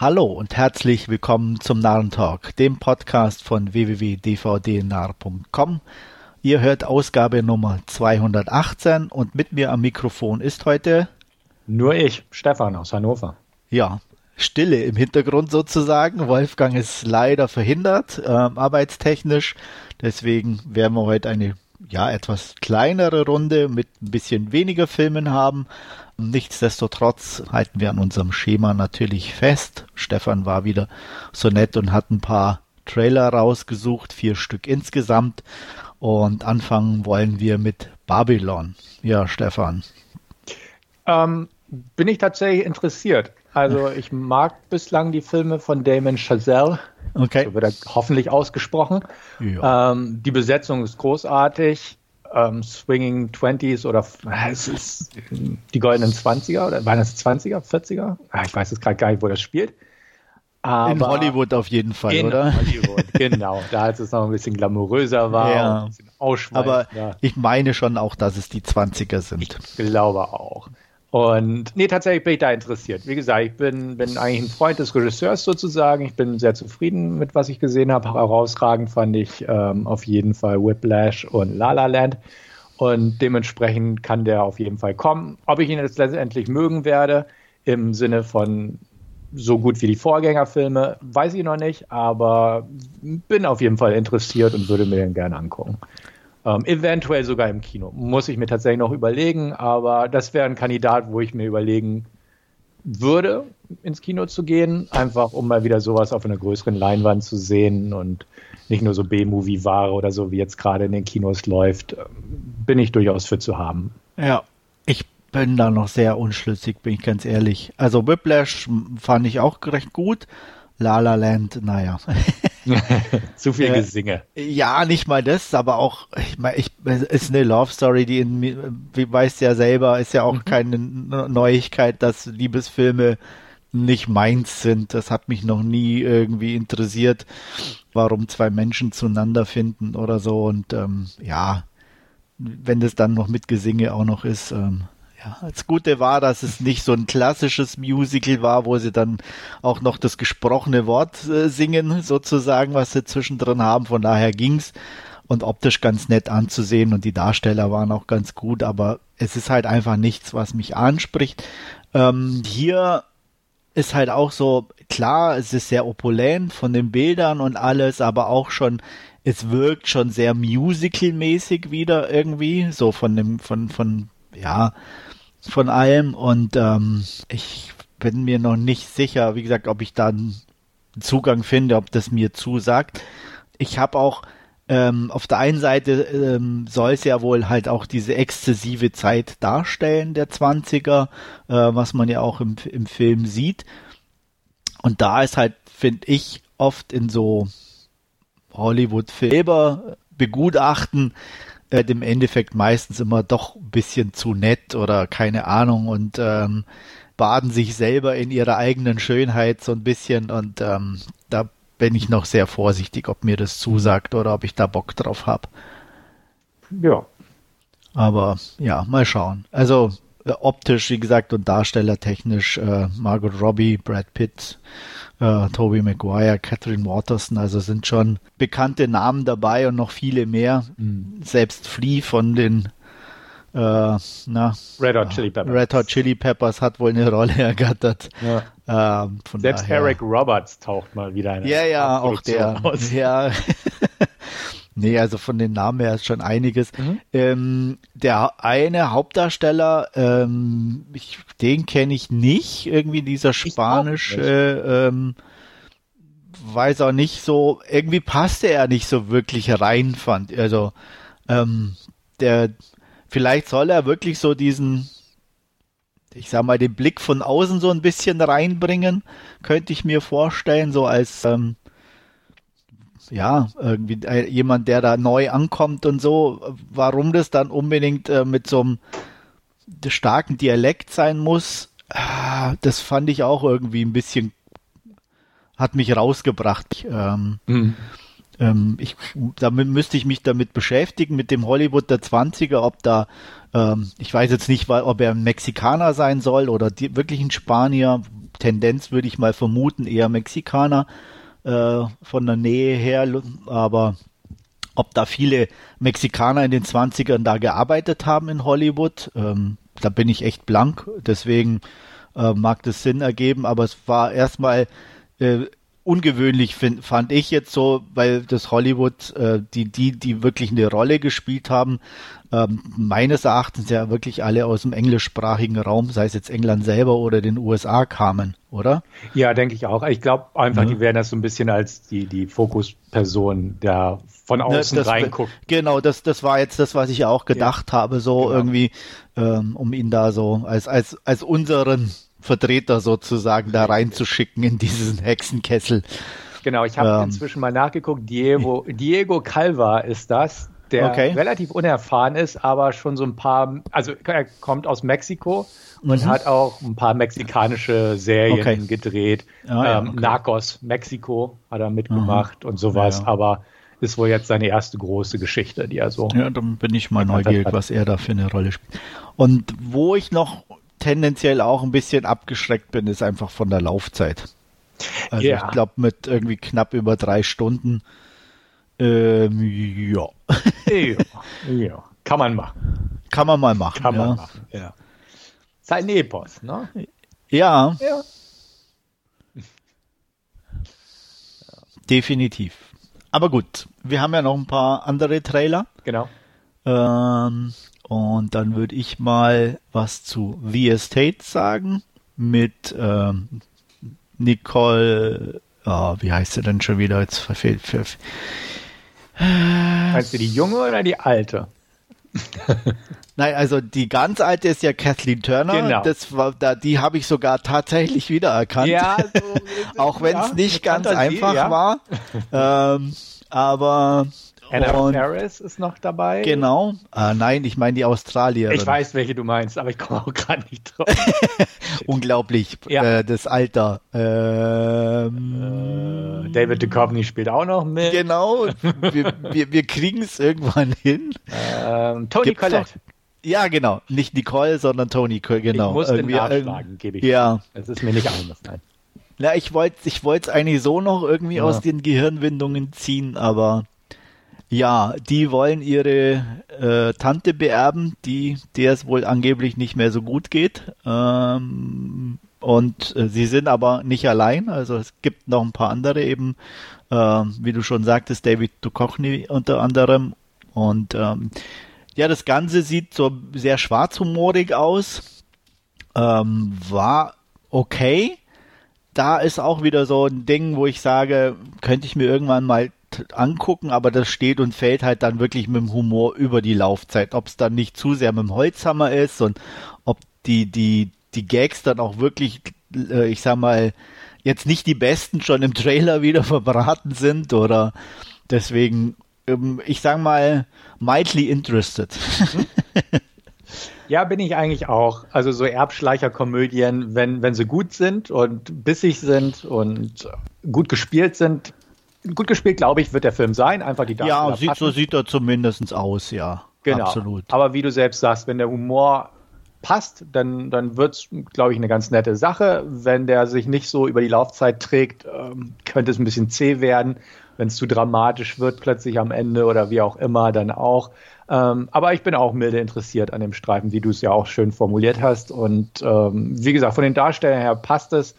Hallo und herzlich willkommen zum Narrentalk, dem Podcast von www.dvdnarr.com. Ihr hört Ausgabe Nummer 218 und mit mir am Mikrofon ist heute nur ich, Stefan aus Hannover. Ja, Stille im Hintergrund sozusagen. Wolfgang ist leider verhindert, ähm, arbeitstechnisch. Deswegen werden wir heute eine ja etwas kleinere Runde mit ein bisschen weniger Filmen haben. Nichtsdestotrotz halten wir an unserem Schema natürlich fest. Stefan war wieder so nett und hat ein paar Trailer rausgesucht, vier Stück insgesamt. Und anfangen wollen wir mit Babylon. Ja, Stefan. Ähm, bin ich tatsächlich interessiert. Also ich mag bislang die Filme von Damon Chazelle. Okay. So wird er hoffentlich ausgesprochen. Ja. Ähm, die Besetzung ist großartig ähm, Swinging Twenties oder es ist die goldenen Zwanziger oder waren das Zwanziger, 40er? Ah, ich weiß jetzt gerade gar nicht, wo das spielt. Aber in Hollywood auf jeden Fall, in oder? Hollywood, genau. Da als es noch ein bisschen glamouröser war, ja. ein bisschen Aber ich meine schon auch, dass es die 20er sind. Ich glaube auch. Und nee, tatsächlich bin ich da interessiert. Wie gesagt, ich bin, bin eigentlich ein Freund des Regisseurs sozusagen. Ich bin sehr zufrieden mit, was ich gesehen habe. Herausragend fand ich ähm, auf jeden Fall Whiplash und La La Land. Und dementsprechend kann der auf jeden Fall kommen. Ob ich ihn jetzt letztendlich mögen werde, im Sinne von so gut wie die Vorgängerfilme, weiß ich noch nicht, aber bin auf jeden Fall interessiert und würde mir den gerne angucken. Ähm, eventuell sogar im Kino. Muss ich mir tatsächlich noch überlegen, aber das wäre ein Kandidat, wo ich mir überlegen würde, ins Kino zu gehen, einfach um mal wieder sowas auf einer größeren Leinwand zu sehen und nicht nur so B-Movie-Ware oder so, wie jetzt gerade in den Kinos läuft, ähm, bin ich durchaus für zu haben. Ja, ich bin da noch sehr unschlüssig, bin ich ganz ehrlich. Also Whiplash fand ich auch recht gut. La La Land, naja. Zu viel äh, Gesinge. Ja, nicht mal das, aber auch, ich meine, ich, ist eine Love Story, die in, wie weißt ja selber, ist ja auch mhm. keine Neuigkeit, dass Liebesfilme nicht meins sind. Das hat mich noch nie irgendwie interessiert, warum zwei Menschen zueinander finden oder so. Und ähm, ja, wenn das dann noch mit Gesinge auch noch ist, ähm, ja, das Gute war, dass es nicht so ein klassisches Musical war, wo sie dann auch noch das gesprochene Wort äh, singen, sozusagen, was sie zwischendrin haben. Von daher ging's und optisch ganz nett anzusehen und die Darsteller waren auch ganz gut, aber es ist halt einfach nichts, was mich anspricht. Ähm, hier ist halt auch so, klar, es ist sehr opulent von den Bildern und alles, aber auch schon, es wirkt schon sehr musical-mäßig wieder irgendwie, so von dem, von, von, ja, von allem und ähm, ich bin mir noch nicht sicher, wie gesagt, ob ich da einen Zugang finde, ob das mir zusagt. Ich habe auch ähm, auf der einen Seite ähm, soll es ja wohl halt auch diese exzessive Zeit darstellen, der 20er, äh, was man ja auch im, im Film sieht. Und da ist halt, finde ich, oft in so Hollywood-Filme begutachten, äh, im Endeffekt meistens immer doch ein bisschen zu nett oder keine Ahnung und ähm, baden sich selber in ihrer eigenen Schönheit so ein bisschen und ähm, da bin ich noch sehr vorsichtig, ob mir das zusagt oder ob ich da Bock drauf habe. Ja. Aber ja, mal schauen. Also äh, optisch, wie gesagt, und darstellertechnisch äh, Margot Robbie, Brad Pitt, äh, Toby Maguire, Catherine Waterston, also sind schon bekannte Namen dabei und noch viele mehr. Mhm. Selbst Flea von den äh, na, Red Hot Chili Peppers. Red Hot Chili Peppers hat wohl eine Rolle ergattert. Ja. Ähm, Selbst daher. Eric Roberts taucht mal wieder in Ja, ja, auch der. Aus. Ja. Nee, also von den Namen her ist schon einiges. Mhm. Ähm, der eine Hauptdarsteller, ähm, ich, den kenne ich nicht, irgendwie dieser spanische, ähm, weiß auch nicht so, irgendwie passte er nicht so wirklich rein, fand. Also, ähm, der, vielleicht soll er wirklich so diesen, ich sag mal, den Blick von außen so ein bisschen reinbringen, könnte ich mir vorstellen, so als, ähm, ja, irgendwie äh, jemand, der da neu ankommt und so, warum das dann unbedingt äh, mit so einem starken Dialekt sein muss, äh, das fand ich auch irgendwie ein bisschen, hat mich rausgebracht. Ähm, mhm. ähm, ich, damit müsste ich mich damit beschäftigen, mit dem Hollywood der 20er, ob da, ähm, ich weiß jetzt nicht, ob er ein Mexikaner sein soll oder die, wirklich ein Spanier. Tendenz würde ich mal vermuten, eher Mexikaner äh, von der Nähe her, aber ob da viele Mexikaner in den 20ern da gearbeitet haben in Hollywood, ähm, da bin ich echt blank. Deswegen äh, mag das Sinn ergeben, aber es war erstmal äh, ungewöhnlich, find, fand ich jetzt so, weil das Hollywood, äh, die, die, die wirklich eine Rolle gespielt haben, ähm, meines Erachtens ja wirklich alle aus dem englischsprachigen Raum, sei es jetzt England selber oder den USA kamen, oder? Ja, denke ich auch. Ich glaube einfach, mhm. die werden das so ein bisschen als die, die Fokusperson der von ne, außen das, reinguckt. Genau, das, das war jetzt das, was ich auch gedacht ja. habe, so genau. irgendwie, ähm, um ihn da so als, als, als unseren Vertreter sozusagen da reinzuschicken in diesen Hexenkessel. Genau, ich habe ähm, inzwischen mal nachgeguckt. Diego, Diego Calva ist das, der okay. relativ unerfahren ist, aber schon so ein paar, also er kommt aus Mexiko und mhm. hat auch ein paar mexikanische Serien okay. gedreht. Ah, ja, ähm, okay. Narcos, Mexiko hat er mitgemacht mhm. und sowas, ja. aber ist wohl jetzt seine erste große Geschichte, die er so. Ja, dann bin ich mal neugierig, was er da für eine Rolle spielt. Und wo ich noch tendenziell auch ein bisschen abgeschreckt bin, ist einfach von der Laufzeit. Also yeah. ich glaube mit irgendwie knapp über drei Stunden. Ähm, ja. ja. ja. Kann man machen. Kann man mal machen. Kann ja. man machen, ja. Ist halt ein Epos, ne? Ja. ja. Definitiv. Aber gut, wir haben ja noch ein paar andere Trailer. Genau. Ähm, und dann würde ich mal was zu The Estate sagen mit ähm, Nicole. Oh, wie heißt sie denn schon wieder? Jetzt verfehlt. Für, Meinst du die junge oder die alte? Nein, also die ganz alte ist ja Kathleen Turner. Genau. Das war, da, die habe ich sogar tatsächlich wiedererkannt. Ja, so, auch wenn es ja, nicht ganz einfach ja. war. Ähm, aber Anna und, Faris ist noch dabei. Genau. Äh, nein, ich meine die Australierin. Ich weiß, welche du meinst, aber ich komme auch gerade nicht drauf. Unglaublich, ja. äh, das Alter. Ähm, äh, David Duchovny spielt auch noch mit. Genau. wir wir, wir kriegen es irgendwann hin. Ähm, Tony Gibt's Collette. Doch, ja, genau. Nicht Nicole, sondern Tony, genau. Ich muss Irgendwie, den nachschlagen, gebe ich. Ja. Es ist mir nicht anders, nein. Ja, ich wollte ich es eigentlich so noch irgendwie ja. aus den Gehirnwindungen ziehen, aber ja, die wollen ihre äh, Tante beerben, die der es wohl angeblich nicht mehr so gut geht. Ähm, und äh, sie sind aber nicht allein. Also es gibt noch ein paar andere eben, äh, wie du schon sagtest, David Duchovny unter anderem. Und ähm, ja, das Ganze sieht so sehr schwarzhumorig aus. Ähm, war okay. Da ist auch wieder so ein Ding, wo ich sage, könnte ich mir irgendwann mal angucken, aber das steht und fällt halt dann wirklich mit dem Humor über die Laufzeit. Ob es dann nicht zu sehr mit dem Holzhammer ist und ob die, die, die Gags dann auch wirklich, äh, ich sag mal, jetzt nicht die besten schon im Trailer wieder verbraten sind oder deswegen, ähm, ich sag mal, mildly interested. Ja, bin ich eigentlich auch. Also so Erbschleicherkomödien, wenn, wenn sie gut sind und bissig sind und gut gespielt sind, gut gespielt, glaube ich, wird der Film sein. Einfach die Darsteller Ja, sieht, so sieht er zumindest aus, ja. Genau. Absolut. Aber wie du selbst sagst, wenn der Humor passt, dann, dann wird es, glaube ich, eine ganz nette Sache. Wenn der sich nicht so über die Laufzeit trägt, ähm, könnte es ein bisschen zäh werden. Wenn es zu dramatisch wird, plötzlich am Ende oder wie auch immer, dann auch. Ähm, aber ich bin auch milde interessiert an dem Streifen, wie du es ja auch schön formuliert hast. Und ähm, wie gesagt, von den Darstellern her passt es.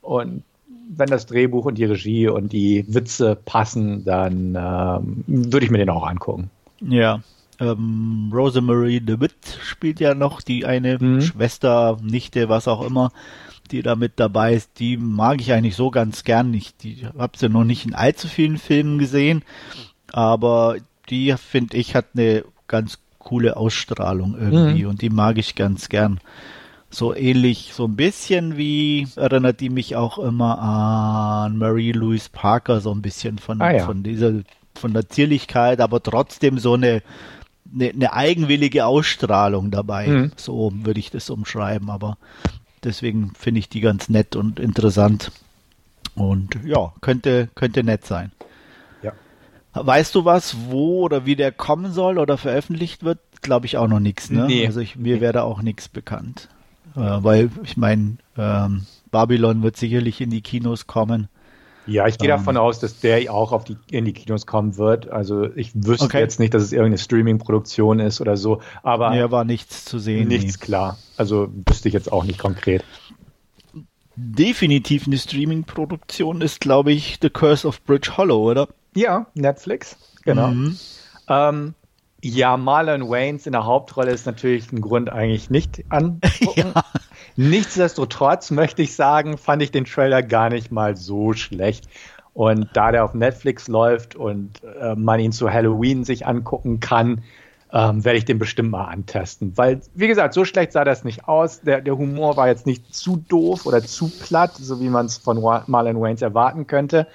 Und wenn das Drehbuch und die Regie und die Witze passen, dann ähm, würde ich mir den auch angucken. Ja. Ähm, Rosemary DeWitt spielt ja noch die eine mhm. Schwester, Nichte, was auch immer, die da mit dabei ist. Die mag ich eigentlich so ganz gern nicht. Die habe sie noch nicht in allzu vielen Filmen gesehen, aber die finde ich hat eine ganz coole Ausstrahlung irgendwie mhm. und die mag ich ganz gern so ähnlich, so ein bisschen wie erinnert die mich auch immer an Marie Louise Parker, so ein bisschen von, ah, ja. von dieser, von der Zierlichkeit, aber trotzdem so eine, eine, eine eigenwillige Ausstrahlung dabei. Mhm. So würde ich das umschreiben, aber deswegen finde ich die ganz nett und interessant. Und ja, könnte, könnte nett sein. Ja. Weißt du was, wo oder wie der kommen soll oder veröffentlicht wird? Glaube ich auch noch nichts. Ne? Nee. Also ich, mir wäre da auch nichts bekannt. Äh, weil ich meine, ähm, Babylon wird sicherlich in die Kinos kommen. Ja, ich gehe Ähm. davon aus, dass der auch auf die, in die Kinos kommen wird. Also ich wüsste Okay. jetzt nicht, dass es irgendeine Streaming-Produktion ist oder so, aber Mir war nichts zu sehen. nichts klar. Also wüsste ich jetzt auch nicht konkret. Nee. Definitiv eine Streaming-Produktion ist, glaube ich, The Curse of Bridge Hollow, oder? Ja, Netflix, genau. Mhm. Ähm, ja, Marlon Waynes in der Hauptrolle ist natürlich ein Grund eigentlich nicht angucken. Ja. Nichtsdestotrotz möchte ich sagen, fand ich den Trailer gar nicht mal so schlecht. Und da der auf Netflix läuft und äh, man ihn zu Halloween sich angucken kann, ähm, werde ich den bestimmt mal antesten. Weil, wie gesagt, so schlecht sah das nicht aus. Der, der Humor war jetzt nicht zu doof oder zu platt, so wie man es von Marlon Waynes erwarten könnte.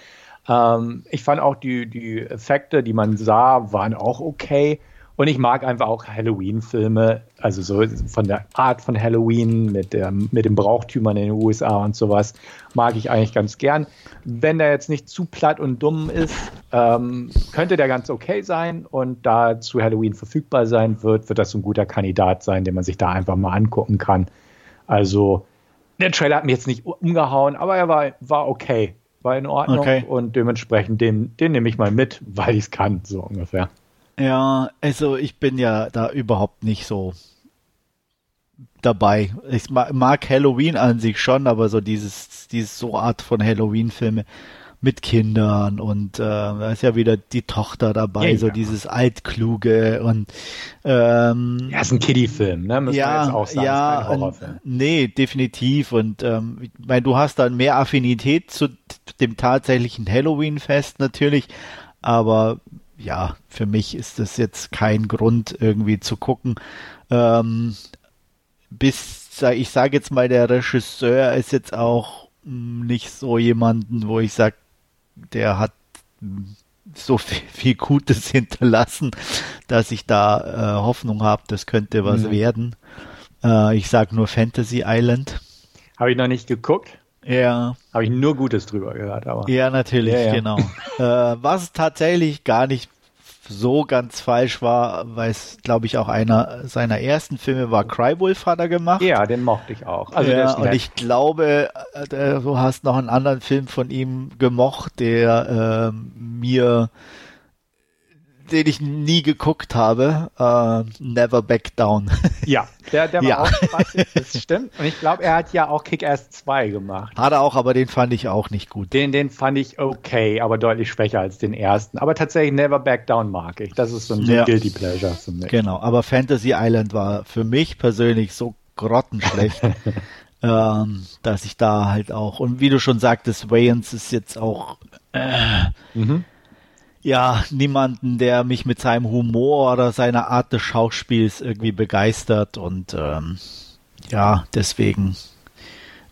Ähm, ich fand auch die, die Effekte, die man sah, waren auch okay. Und ich mag einfach auch Halloween-Filme, also so von der Art von Halloween mit, der, mit den Brauchtümern in den USA und sowas, mag ich eigentlich ganz gern. Wenn der jetzt nicht zu platt und dumm ist, ähm, könnte der ganz okay sein. Und da zu Halloween verfügbar sein wird, wird das ein guter Kandidat sein, den man sich da einfach mal angucken kann. Also, der Trailer hat mich jetzt nicht umgehauen, aber er war, war okay. War in Ordnung Okay. und dementsprechend den, den nehme ich mal mit, weil ich es kann, so ungefähr. Ja, also ich bin ja da überhaupt nicht so dabei. Ich ma- mag Halloween an sich schon, aber so dieses, dieses so Art von Halloween-Filme mit Kindern und äh, da ist ja wieder die Tochter dabei, Ja, so ja. dieses Altkluge und ähm, Ja, ist ein Kiddie-Film, ne? Wir ja, jetzt auch sagen. ja, ist kein Horrorfilm. n- nee, definitiv. Und ähm, ich meine, du hast dann mehr Affinität zu dem tatsächlichen Halloween-Fest natürlich, aber ja, für mich ist das jetzt kein Grund irgendwie zu gucken. Ähm, bis, ich sage jetzt mal, der Regisseur ist jetzt auch mh, nicht so jemanden, wo ich sage, der hat mh, so viel, viel Gutes hinterlassen, dass ich da äh, Hoffnung habe, das könnte was Mhm. werden. Äh, ich sage nur Fantasy Island. Habe ich noch nicht geguckt. Ja, Habe ich nur Gutes drüber gehört, aber. ja, natürlich, Ja, ja. genau. äh, was tatsächlich gar nicht so ganz falsch war, weil es, glaube ich, auch einer seiner ersten Filme war, Crywolf hat er gemacht. Ja, den mochte ich auch. Also ja, und ich glaube, äh, du hast noch einen anderen Film von ihm gemocht, der ähm, mir, den ich nie geguckt habe, äh, Never Back Down. ja, der, der war Ja. auch spaßig, das stimmt. Und ich glaube, er hat ja auch Kick-Ass 2 gemacht. hat er auch, aber den fand ich auch nicht gut. Den, den fand ich okay, aber deutlich schwächer als den ersten. Aber tatsächlich Never Back Down mag ich. Das ist so ein Ja. Guilty Pleasure für mich. Genau, aber Fantasy Island war für mich persönlich so grottenschlecht, ähm, dass ich da halt auch, und wie du schon sagtest, Wayans ist jetzt auch äh, Mhm. Ja, niemanden, der mich mit seinem Humor oder seiner Art des Schauspiels irgendwie begeistert und ähm, ja, deswegen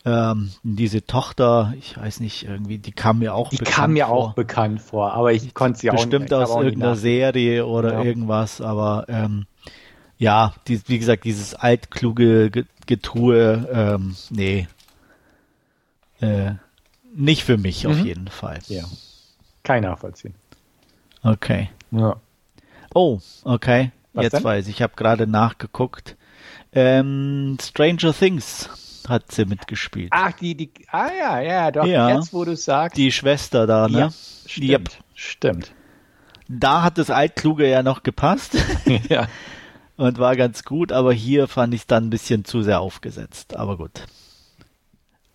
ähm, diese Tochter, ich weiß nicht, irgendwie, die kam mir auch Die bekannt kam mir vor. auch bekannt vor, aber ich konnte sie auch Bestimmt aus auch irgendeiner Serie oder Ja. irgendwas, aber ähm, ja, die, wie gesagt, dieses altkluge Ge- Getue, ähm, nee, äh, nicht für mich auf Mhm. jeden Fall. Ja. Kein nachvollziehen. Okay. Ja. Oh, okay. Was Jetzt denn? weiß ich. Ich habe gerade nachgeguckt. Ähm, Stranger Things hat sie mitgespielt. Ach, die, die, ah ja, ja, doch, Ja. jetzt wo du sagst. Die Schwester da, ne? ja, stimmt, Yep. stimmt. Da hat das Altkluge ja noch gepasst ja. und war ganz gut, aber hier fand ich es dann ein bisschen zu sehr aufgesetzt. Aber gut.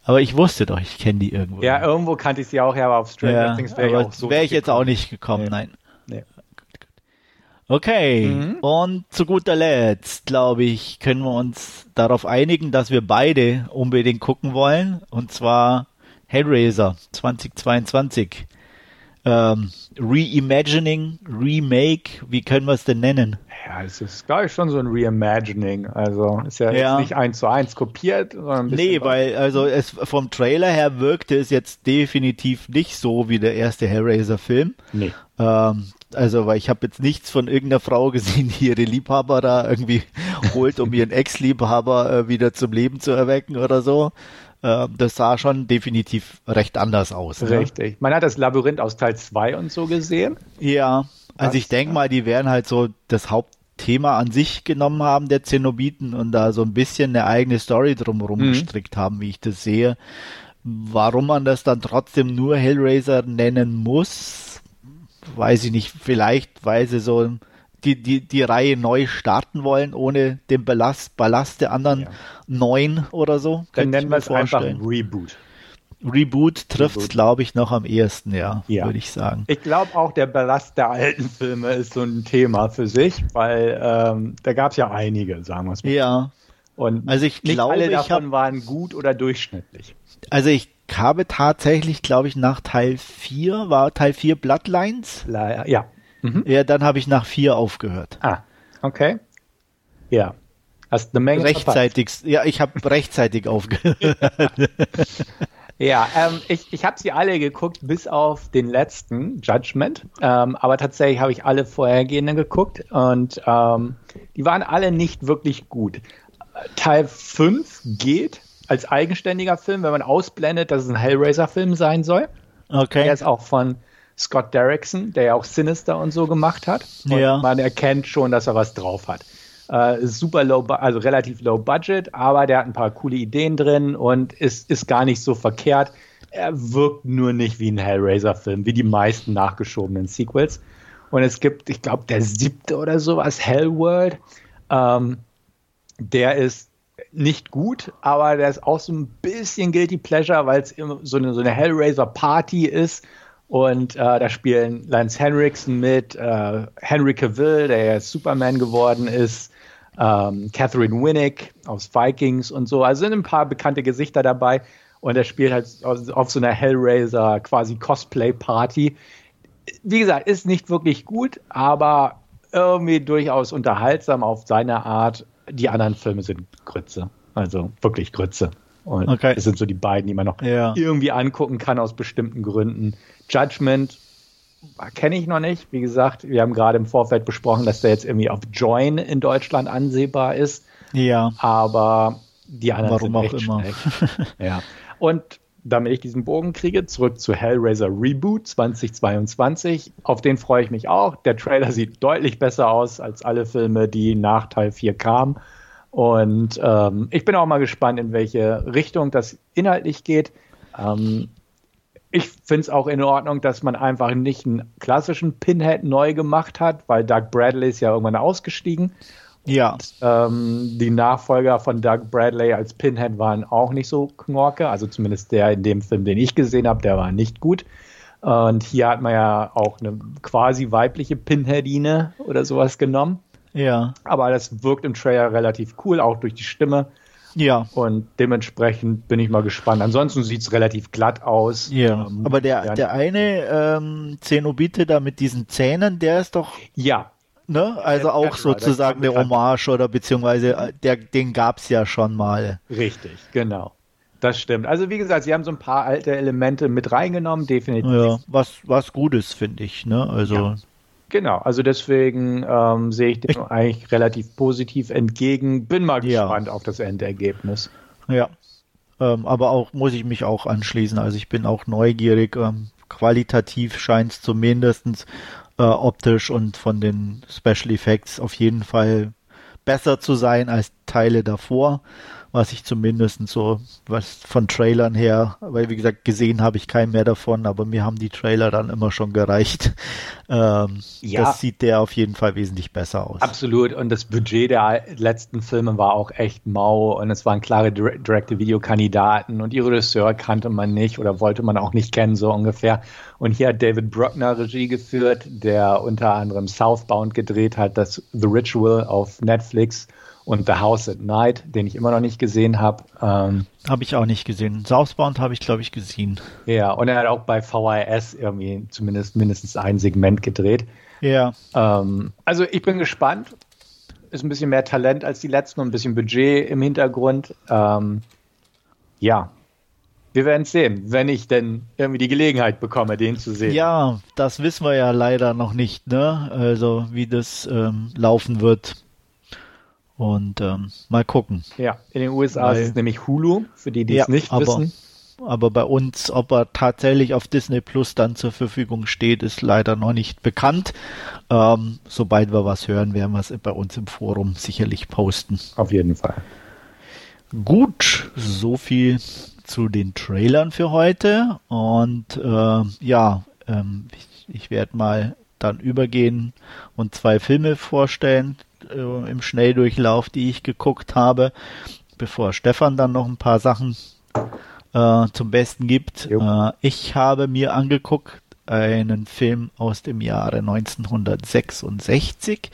Aber ich wusste doch, ich kenne die irgendwo. ja, irgendwo kannte ich sie auch her, aber auf Stranger ja Things wäre ich auch so wäre ich jetzt auch nicht gekommen, Nee. nein. Nee. Okay, Mhm. und zu guter Letzt, glaube ich, können wir uns darauf einigen, dass wir beide unbedingt gucken wollen. Und zwar Hellraiser 2022. Ähm, Reimagining, Remake, wie können wir es denn nennen? Ja, es ist, glaube ich, schon so ein Reimagining. Also ist ja, Ja. Jetzt nicht eins zu eins kopiert, sondern Nee, weil also es vom Trailer her wirkte es jetzt definitiv nicht so wie der erste Hellraiser-Film. Nee. Ähm, also, weil ich habe jetzt nichts von irgendeiner Frau gesehen, die ihre Liebhaber da irgendwie holt, um ihren Ex-Liebhaber äh, wieder zum Leben zu erwecken oder so. Äh, das sah schon definitiv recht anders aus. Ne? Richtig. Man hat das Labyrinth aus Teil 2 und so gesehen. Ja, also ich denke mal, die werden halt so das Hauptthema an sich genommen haben, der Zenobiten, und da so ein bisschen eine eigene Story drumherum mhm. gestrickt haben, wie ich das sehe. Warum man das dann trotzdem nur Hellraiser nennen muss, weiß ich nicht. Vielleicht, weil sie so die, die, die Reihe neu starten wollen, ohne den Ballast, Ballast der anderen ja. neun oder so. Dann nennen wir es einfach Reboot. Reboot trifft glaube ich, noch am ehesten, ja, ja. würde ich sagen. Ich glaube auch, der Ballast der alten Filme ist so ein Thema für sich, weil ähm, da gab es ja einige, sagen wir es mal. Ja. Und also ich nicht glaube, alle davon hab, waren gut oder durchschnittlich. Also ich habe tatsächlich, glaube ich, nach Teil 4, war Teil 4 Bloodlines? Ja. Mhm. Ja, dann habe ich nach 4 aufgehört. Ah, okay. Ja. Hast eine Menge Rechtzeitig, verpasst. ja, ich habe rechtzeitig aufgehört. Ja, ähm, ich, ich habe sie alle geguckt, bis auf den letzten, Judgment. Ähm, aber tatsächlich habe ich alle vorhergehenden geguckt und ähm, die waren alle nicht wirklich gut. Teil 5 geht als eigenständiger Film, wenn man ausblendet, dass es ein Hellraiser-Film sein soll. Okay. Der ist auch von Scott Derrickson, der ja auch Sinister und so gemacht hat. Und ja. man erkennt schon, dass er was drauf hat. Äh, super low, also relativ low budget, aber der hat ein paar coole Ideen drin und ist, ist gar nicht so verkehrt. Er wirkt nur nicht wie ein Hellraiser-Film, wie die meisten nachgeschobenen Sequels. Und es gibt, ich glaube, der siebte oder sowas, Hellworld. Ähm, der ist nicht gut, aber der ist auch so ein bisschen Guilty Pleasure, weil es so eine, so eine Hellraiser-Party ist. Und äh, da spielen Lance Henriksen mit, äh, Henry Cavill, der ja Superman geworden ist, ähm, Catherine Winnick aus Vikings und so. Also sind ein paar bekannte Gesichter dabei. Und er spielt halt auf so einer Hellraiser quasi Cosplay-Party. Wie gesagt, ist nicht wirklich gut, aber irgendwie durchaus unterhaltsam auf seine Art. Die anderen Filme sind Grütze. Also wirklich Grütze. Und okay. das sind so die beiden, die man noch ja. irgendwie angucken kann aus bestimmten Gründen. Judgment kenne ich noch nicht. Wie gesagt, wir haben gerade im Vorfeld besprochen, dass der jetzt irgendwie auf Join in Deutschland ansehbar ist. Ja. Aber die anderen Warum sind echt auch immer. ja. Und damit ich diesen Bogen kriege, zurück zu Hellraiser Reboot 2022. Auf den freue ich mich auch. Der Trailer sieht deutlich besser aus als alle Filme, die nach Teil 4 kamen. Und ähm, ich bin auch mal gespannt, in welche Richtung das inhaltlich geht. Ähm, ich finde es auch in Ordnung, dass man einfach nicht einen klassischen Pinhead neu gemacht hat, weil Doug Bradley ist ja irgendwann ausgestiegen. Ja. Und, ähm, die Nachfolger von Doug Bradley als Pinhead waren auch nicht so knorke. Also zumindest der in dem Film, den ich gesehen habe, der war nicht gut. Und hier hat man ja auch eine quasi weibliche Pinheadine oder sowas genommen. Ja. Aber das wirkt im Trailer relativ cool, auch durch die Stimme. Ja. Und dementsprechend bin ich mal gespannt. Ansonsten sieht es relativ glatt aus. Ja. Ähm, Aber der, ja, der eine ähm, Zenobite da mit diesen Zähnen, der ist doch. Ja. Ne? Also ja, auch ja, sozusagen eine Hommage oder beziehungsweise äh, der, den gab es ja schon mal. Richtig, genau. Das stimmt. Also wie gesagt, sie haben so ein paar alte Elemente mit reingenommen, definitiv. Ja, was, was Gutes, finde ich. Ne? Also ja. Genau, also deswegen ähm, sehe ich dem eigentlich relativ positiv entgegen. Bin mal ja. gespannt auf das Endergebnis. Ja, ähm, aber auch muss ich mich auch anschließen. Also ich bin auch neugierig. Ähm, qualitativ scheint es zumindest äh, optisch und von den Special Effects auf jeden Fall besser zu sein als Teile davor was ich zumindest so was von Trailern her, weil wie gesagt, gesehen habe ich keinen mehr davon, aber mir haben die Trailer dann immer schon gereicht. Ähm, ja. Das sieht der auf jeden Fall wesentlich besser aus. Absolut. Und das Budget der letzten Filme war auch echt mau und es waren klare Direct-to-Video-Kandidaten und die Regisseur kannte man nicht oder wollte man auch nicht kennen, so ungefähr. Und hier hat David Bruckner Regie geführt, der unter anderem Southbound gedreht hat, das The Ritual auf Netflix und The House at Night, den ich immer noch nicht gesehen habe. Ähm, habe ich auch nicht gesehen. Southbound habe ich, glaube ich, gesehen. Ja, und er hat auch bei VHS irgendwie zumindest mindestens ein Segment gedreht. Ja. Ähm, also ich bin gespannt. Ist ein bisschen mehr Talent als die letzten und ein bisschen Budget im Hintergrund. Ähm, ja, wir werden sehen, wenn ich denn irgendwie die Gelegenheit bekomme, den zu sehen. Ja, das wissen wir ja leider noch nicht, ne? Also wie das ähm, laufen wird. Und ähm, mal gucken. Ja, in den USA Weil, ist es nämlich Hulu, für die, die ja, es nicht aber, wissen. Aber bei uns, ob er tatsächlich auf Disney Plus dann zur Verfügung steht, ist leider noch nicht bekannt. Ähm, sobald wir was hören, werden wir es bei uns im Forum sicherlich posten. Auf jeden Fall. Gut, so viel zu den Trailern für heute. Und äh, ja, ähm, ich, ich werde mal dann übergehen und zwei Filme vorstellen äh, im Schnelldurchlauf, die ich geguckt habe, bevor Stefan dann noch ein paar Sachen äh, zum Besten gibt. Äh, ich habe mir angeguckt einen Film aus dem Jahre 1966,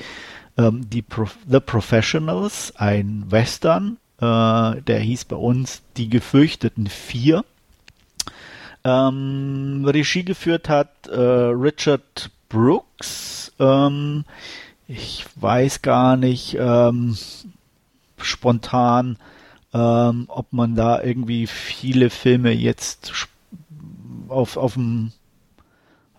ähm, die Pro The Professionals, ein Western, äh, der hieß bei uns Die gefürchteten Vier. Ähm, Regie geführt hat äh, Richard Brooks. Ähm, ich weiß gar nicht ähm, spontan, ähm, ob man da irgendwie viele Filme jetzt auf, auf dem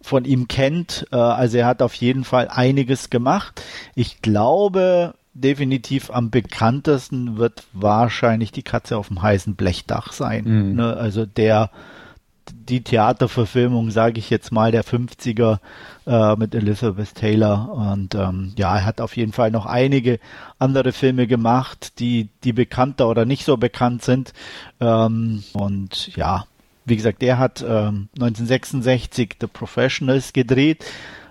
von ihm kennt. Äh, also er hat auf jeden Fall einiges gemacht. Ich glaube, definitiv am bekanntesten wird wahrscheinlich die Katze auf dem heißen Blechdach sein. Mhm. Ne? Also der die Theaterverfilmung, sage ich jetzt mal, der 50er äh, mit Elizabeth Taylor. Und ähm, ja, er hat auf jeden Fall noch einige andere Filme gemacht, die, die bekannter oder nicht so bekannt sind. Ähm, und ja, wie gesagt, der hat ähm, 1966 The Professionals gedreht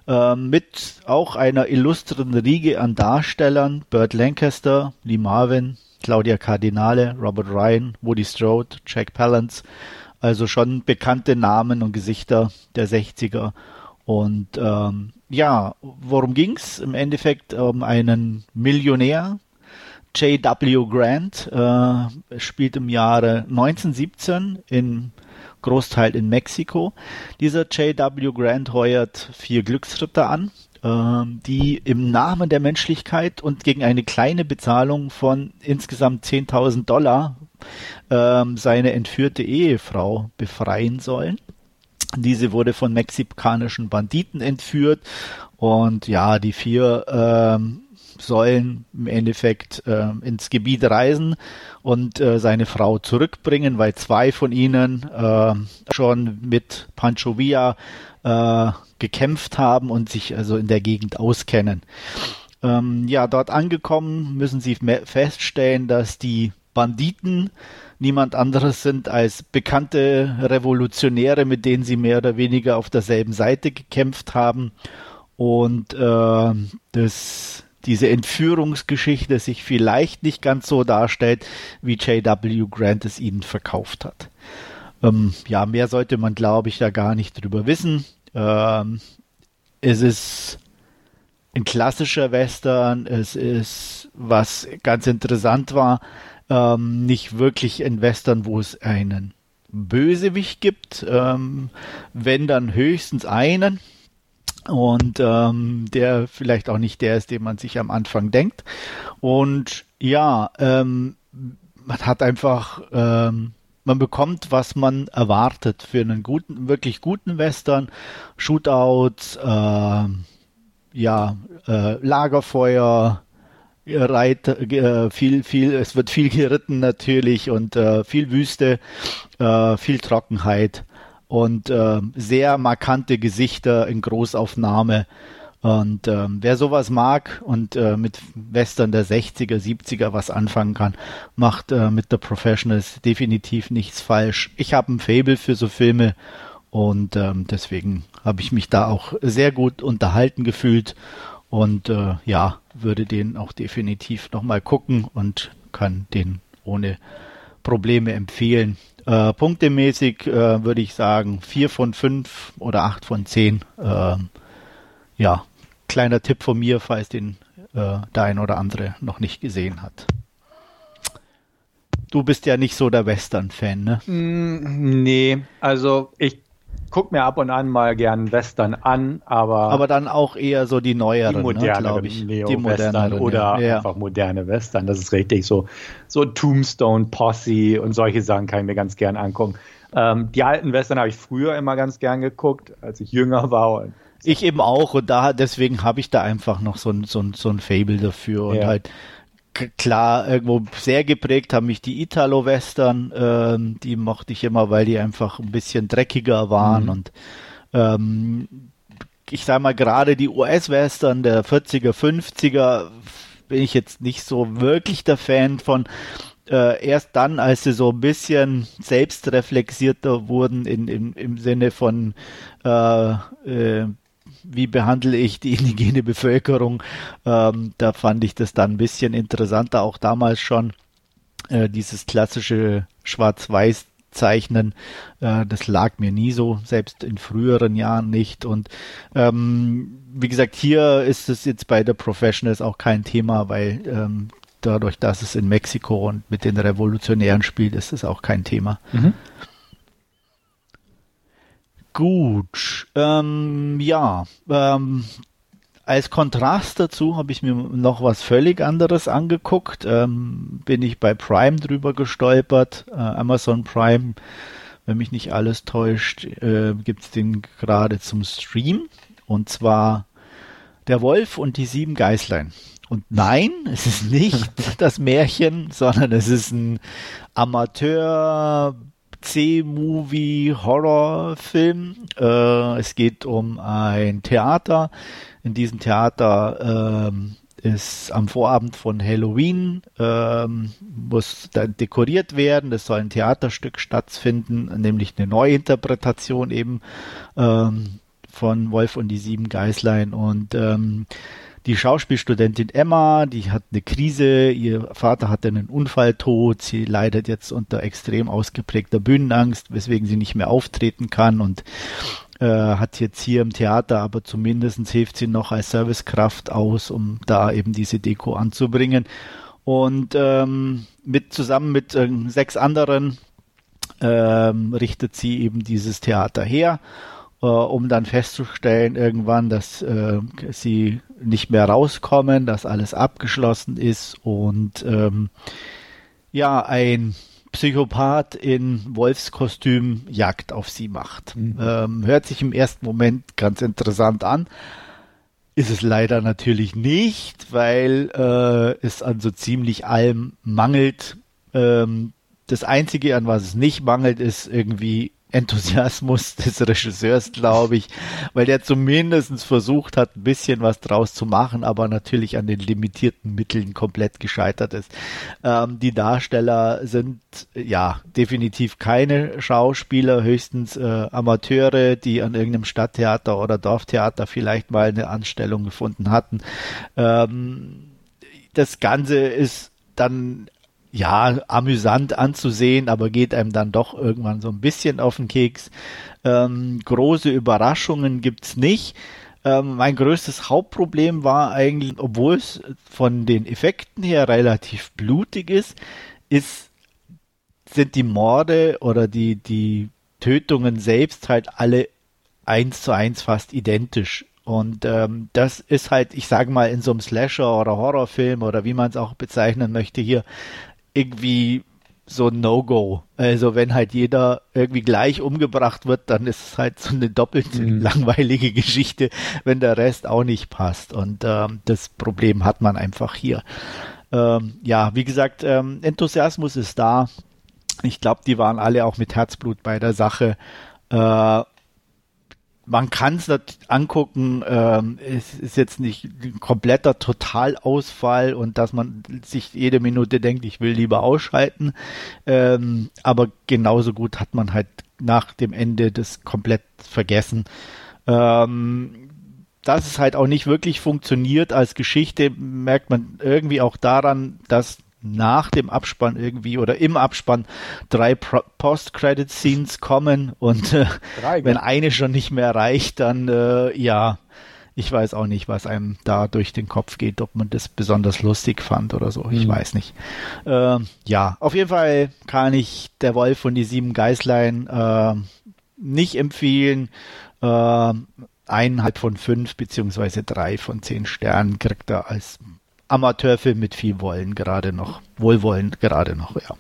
ähm, mit auch einer illustren Riege an Darstellern. Burt Lancaster, Lee Marvin, Claudia Cardinale, Robert Ryan, Woody Strode, Jack Palance. Also schon bekannte Namen und Gesichter der 60er. Und ähm, ja, worum ging's? Im Endeffekt um einen Millionär, J.W. Grant, äh, spielt im Jahre 1917 in Großteil in Mexiko. Dieser J.W. Grant heuert vier Glücksritter an, äh, die im Namen der Menschlichkeit und gegen eine kleine Bezahlung von insgesamt 10.000 Dollar äh, seine entführte Ehefrau befreien sollen. Diese wurde von mexikanischen Banditen entführt und ja, die vier ähm, sollen im Endeffekt äh, ins Gebiet reisen und äh, seine Frau zurückbringen, weil zwei von ihnen äh, schon mit Pancho Villa äh, gekämpft haben und sich also in der Gegend auskennen. Ähm, ja, dort angekommen müssen sie feststellen, dass die Banditen niemand anderes sind als bekannte Revolutionäre, mit denen sie mehr oder weniger auf derselben Seite gekämpft haben. Und äh, das diese Entführungsgeschichte sich vielleicht nicht ganz so darstellt, wie J.W. Grant es ihnen verkauft hat. Ähm, ja, mehr sollte man, glaube ich, da gar nicht drüber wissen. Ähm, es ist ein klassischer Western. Es ist, was ganz interessant war, ähm, nicht wirklich ein Western, wo es einen Bösewicht gibt, ähm, wenn dann höchstens einen und ähm, der vielleicht auch nicht der ist, den man sich am Anfang denkt. Und ja, ähm, man hat einfach, ähm, man bekommt, was man erwartet für einen guten, wirklich guten Western, Shootouts, äh, ja, äh, Lagerfeuer, Reit, äh, viel, viel, es wird viel geritten natürlich und äh, viel Wüste, äh, viel Trockenheit und äh, sehr markante Gesichter in Großaufnahme. Und ähm, wer sowas mag und äh, mit Western der 60er, 70er was anfangen kann, macht äh, mit The Professionals definitiv nichts falsch. Ich habe ein Fable für so Filme und ähm, deswegen habe ich mich da auch sehr gut unterhalten gefühlt und äh, ja, würde den auch definitiv nochmal gucken und kann den ohne Probleme empfehlen. Äh, punktemäßig äh, würde ich sagen vier von fünf oder acht von zehn. Äh, ja, kleiner Tipp von mir, falls den äh, der ein oder andere noch nicht gesehen hat. Du bist ja nicht so der Western-Fan, ne? Mm, nee, also ich guck mir ab und an mal gern Western an, aber. Aber dann auch eher so die neueren, die moderne, ne, glaube ich. Die moderneren oder ja. einfach moderne Western. Das ist richtig so. So Tombstone, Posse und solche Sachen kann ich mir ganz gern angucken. Ähm, die alten Western habe ich früher immer ganz gern geguckt, als ich jünger war. Ich eben auch und da deswegen habe ich da einfach noch so ein, so ein, so ein Fable dafür und ja. halt klar, irgendwo sehr geprägt haben mich die Italo-Western, ähm, die mochte ich immer, weil die einfach ein bisschen dreckiger waren mhm. und ähm, ich sag mal, gerade die US-Western der 40er, 50er bin ich jetzt nicht so wirklich der Fan von. Äh, erst dann, als sie so ein bisschen selbstreflexierter wurden in, in, im Sinne von äh, äh, wie behandle ich die indigene Bevölkerung, ähm, da fand ich das dann ein bisschen interessanter, auch damals schon äh, dieses klassische Schwarz-Weiß zeichnen. Äh, das lag mir nie so, selbst in früheren Jahren nicht. Und ähm, wie gesagt, hier ist es jetzt bei The Professionals auch kein Thema, weil ähm, dadurch, dass es in Mexiko und mit den Revolutionären spielt, ist es auch kein Thema. Mhm. Gut, ähm, ja, ähm, als Kontrast dazu habe ich mir noch was völlig anderes angeguckt. Ähm, bin ich bei Prime drüber gestolpert. Äh, Amazon Prime, wenn mich nicht alles täuscht, äh, gibt es den gerade zum Stream. Und zwar Der Wolf und die sieben Geißlein. Und nein, es ist nicht das Märchen, sondern es ist ein Amateur C-Movie-Horrorfilm. Äh, es geht um ein Theater. In diesem Theater ähm, ist am Vorabend von Halloween, ähm, muss dann dekoriert werden. Es soll ein Theaterstück stattfinden, nämlich eine Neuinterpretation eben von Wolf und die sieben Geißlein. Und die Schauspielstudentin Emma, die hat eine Krise, ihr Vater hatte einen Unfalltod, sie leidet jetzt unter extrem ausgeprägter Bühnenangst, weswegen sie nicht mehr auftreten kann und äh, hat jetzt hier im Theater, aber zumindest hilft sie noch als Servicekraft aus, um da eben diese Deko anzubringen. Und ähm, mit zusammen mit äh, sechs anderen ähm, richtet sie eben dieses Theater her äh, um dann festzustellen irgendwann, dass äh, sie nicht mehr rauskommen, dass alles abgeschlossen ist und ähm, ja, ein Psychopath in Wolfskostüm Jagd auf sie macht. Mhm. Ähm, hört sich im ersten Moment ganz interessant an. Ist es leider natürlich nicht, weil äh, es an so ziemlich allem mangelt. Ähm, das Einzige, an was es nicht mangelt, ist irgendwie Enthusiasmus des Regisseurs, glaube ich, weil der zumindest versucht hat, ein bisschen was draus zu machen, aber natürlich an den limitierten Mitteln komplett gescheitert ist. Ähm, die Darsteller sind ja definitiv keine Schauspieler, höchstens äh, Amateure, die an irgendeinem Stadttheater oder Dorftheater vielleicht mal eine Anstellung gefunden hatten. Ähm, das Ganze ist dann ja, amüsant anzusehen, aber geht einem dann doch irgendwann so ein bisschen auf den Keks. Ähm, große Überraschungen gibt's nicht. Ähm, mein größtes Hauptproblem war eigentlich, obwohl es von den Effekten her relativ blutig ist, ist, sind die Morde oder die, die Tötungen selbst halt alle eins zu eins fast identisch. Und ähm, das ist halt, ich sage mal, in so einem Slasher oder Horrorfilm oder wie man es auch bezeichnen möchte hier, irgendwie so ein No-Go. Also wenn halt jeder irgendwie gleich umgebracht wird, dann ist es halt so eine doppelt mhm. langweilige Geschichte, wenn der Rest auch nicht passt. Und ähm, das Problem hat man einfach hier. Ähm, ja, wie gesagt, ähm, Enthusiasmus ist da. Ich glaube, die waren alle auch mit Herzblut bei der Sache. Äh, man kann es angucken, ähm, es ist jetzt nicht ein kompletter Totalausfall und dass man sich jede Minute denkt, ich will lieber ausschalten. Ähm, aber genauso gut hat man halt nach dem Ende das komplett vergessen. Ähm, dass es halt auch nicht wirklich funktioniert als Geschichte, merkt man irgendwie auch daran, dass nach dem Abspann irgendwie oder im Abspann drei Post-Credit-Scenes kommen und äh, wenn eine schon nicht mehr reicht, dann äh, ja, ich weiß auch nicht, was einem da durch den Kopf geht, ob man das besonders lustig fand oder so. Ich mhm. weiß nicht. Äh, ja, auf jeden Fall kann ich der Wolf und die sieben Geißlein äh, nicht empfehlen. Äh, eineinhalb von fünf beziehungsweise drei von zehn Sternen kriegt er als Amateurfilm mit viel Wollen gerade noch. Wohlwollen gerade noch, ja.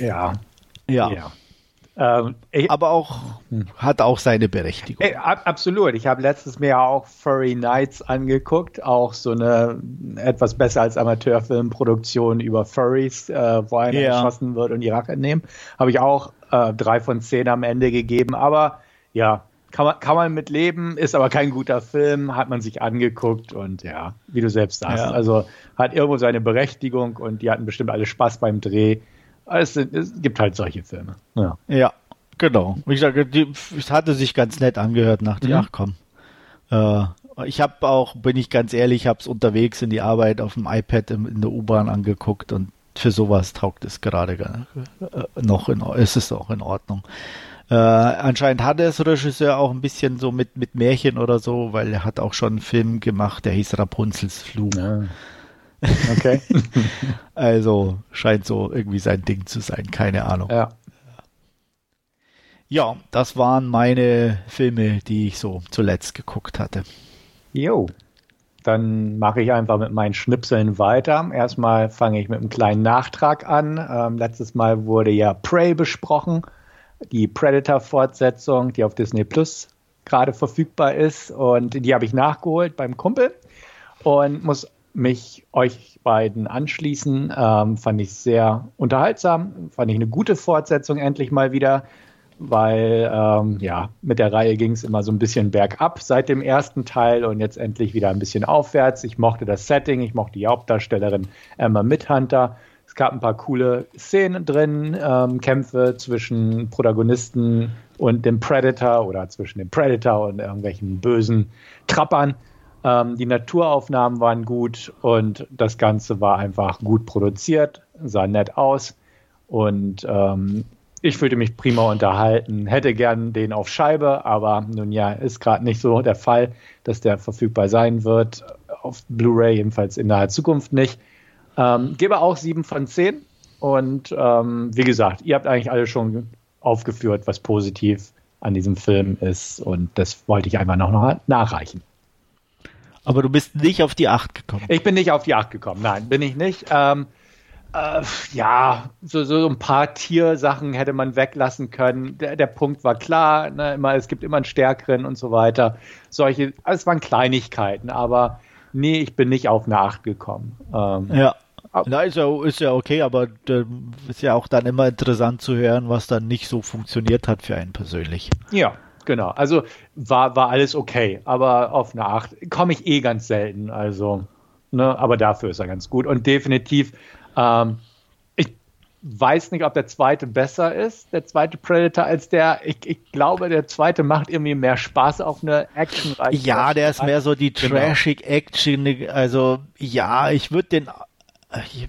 Ja. Ja. ja. Ähm, ich, Aber auch, hm. hat auch seine Berechtigung. Ab, absolut. Ich habe letztes Jahr auch Furry Nights angeguckt, auch so eine etwas besser als Amateurfilmproduktion über Furries, äh, wo einer ja. erschossen wird und die Rache nehmen. Habe ich auch äh, drei von zehn am Ende gegeben. Aber ja, kann man, kann man mit leben, ist aber kein guter Film, hat man sich angeguckt und ja, wie du selbst sagst, ja. also hat irgendwo seine Berechtigung und die hatten bestimmt alle Spaß beim Dreh. Es, es gibt halt solche Filme. Ja, ja genau. Wie gesagt, es hatte sich ganz nett angehört nach die, mhm. ach komm. Äh, ich habe auch, bin ich ganz ehrlich, habe es unterwegs in die Arbeit auf dem iPad in, in der U-Bahn angeguckt und für sowas taugt es gerade äh, noch in, ist es auch in Ordnung. Äh, anscheinend hat er das Regisseur auch ein bisschen so mit, mit Märchen oder so, weil er hat auch schon einen Film gemacht, der hieß Rapunzels Flug. Ja. Okay. also scheint so irgendwie sein Ding zu sein, keine Ahnung. Ja. Ja, das waren meine Filme, die ich so zuletzt geguckt hatte. Jo, dann mache ich einfach mit meinen Schnipseln weiter. Erstmal fange ich mit einem kleinen Nachtrag an. Ähm, letztes Mal wurde ja Prey besprochen die Predator-Fortsetzung, die auf Disney Plus gerade verfügbar ist. Und die habe ich nachgeholt beim Kumpel und muss mich euch beiden anschließen. Ähm, fand ich sehr unterhaltsam, fand ich eine gute Fortsetzung endlich mal wieder, weil ähm, ja, mit der Reihe ging es immer so ein bisschen bergab seit dem ersten Teil und jetzt endlich wieder ein bisschen aufwärts. Ich mochte das Setting, ich mochte die Hauptdarstellerin Emma Midhunter. Es gab ein paar coole Szenen drin, ähm, Kämpfe zwischen Protagonisten und dem Predator oder zwischen dem Predator und irgendwelchen bösen Trappern. Ähm, die Naturaufnahmen waren gut und das Ganze war einfach gut produziert, sah nett aus und ähm, ich fühlte mich prima unterhalten, hätte gern den auf Scheibe, aber nun ja, ist gerade nicht so der Fall, dass der verfügbar sein wird. Auf Blu-ray jedenfalls in naher Zukunft nicht. Ähm, gebe auch 7 von 10. Und ähm, wie gesagt, ihr habt eigentlich alle schon aufgeführt, was positiv an diesem Film ist. Und das wollte ich einfach noch nachreichen. Aber du bist nicht auf die 8 gekommen. Ich bin nicht auf die 8 gekommen. Nein, bin ich nicht. Ähm, äh, ja, so, so ein paar Tiersachen hätte man weglassen können. Der, der Punkt war klar. Ne? Immer, es gibt immer einen Stärkeren und so weiter. Solche, es waren Kleinigkeiten, aber nee, ich bin nicht auf eine 8 gekommen. Ähm, ja. Na, ist ja, ist ja okay, aber äh, ist ja auch dann immer interessant zu hören, was dann nicht so funktioniert hat für einen persönlich. Ja, genau. Also war, war alles okay, aber auf eine 8 komme ich eh ganz selten. Also, ne, aber dafür ist er ganz gut. Und definitiv, ähm, ich weiß nicht, ob der zweite besser ist, der zweite Predator, als der. Ich, ich glaube, der zweite macht irgendwie mehr Spaß auf eine Action. Ja, der ist mehr so die genau. trashig Action. Also, ja, ich würde den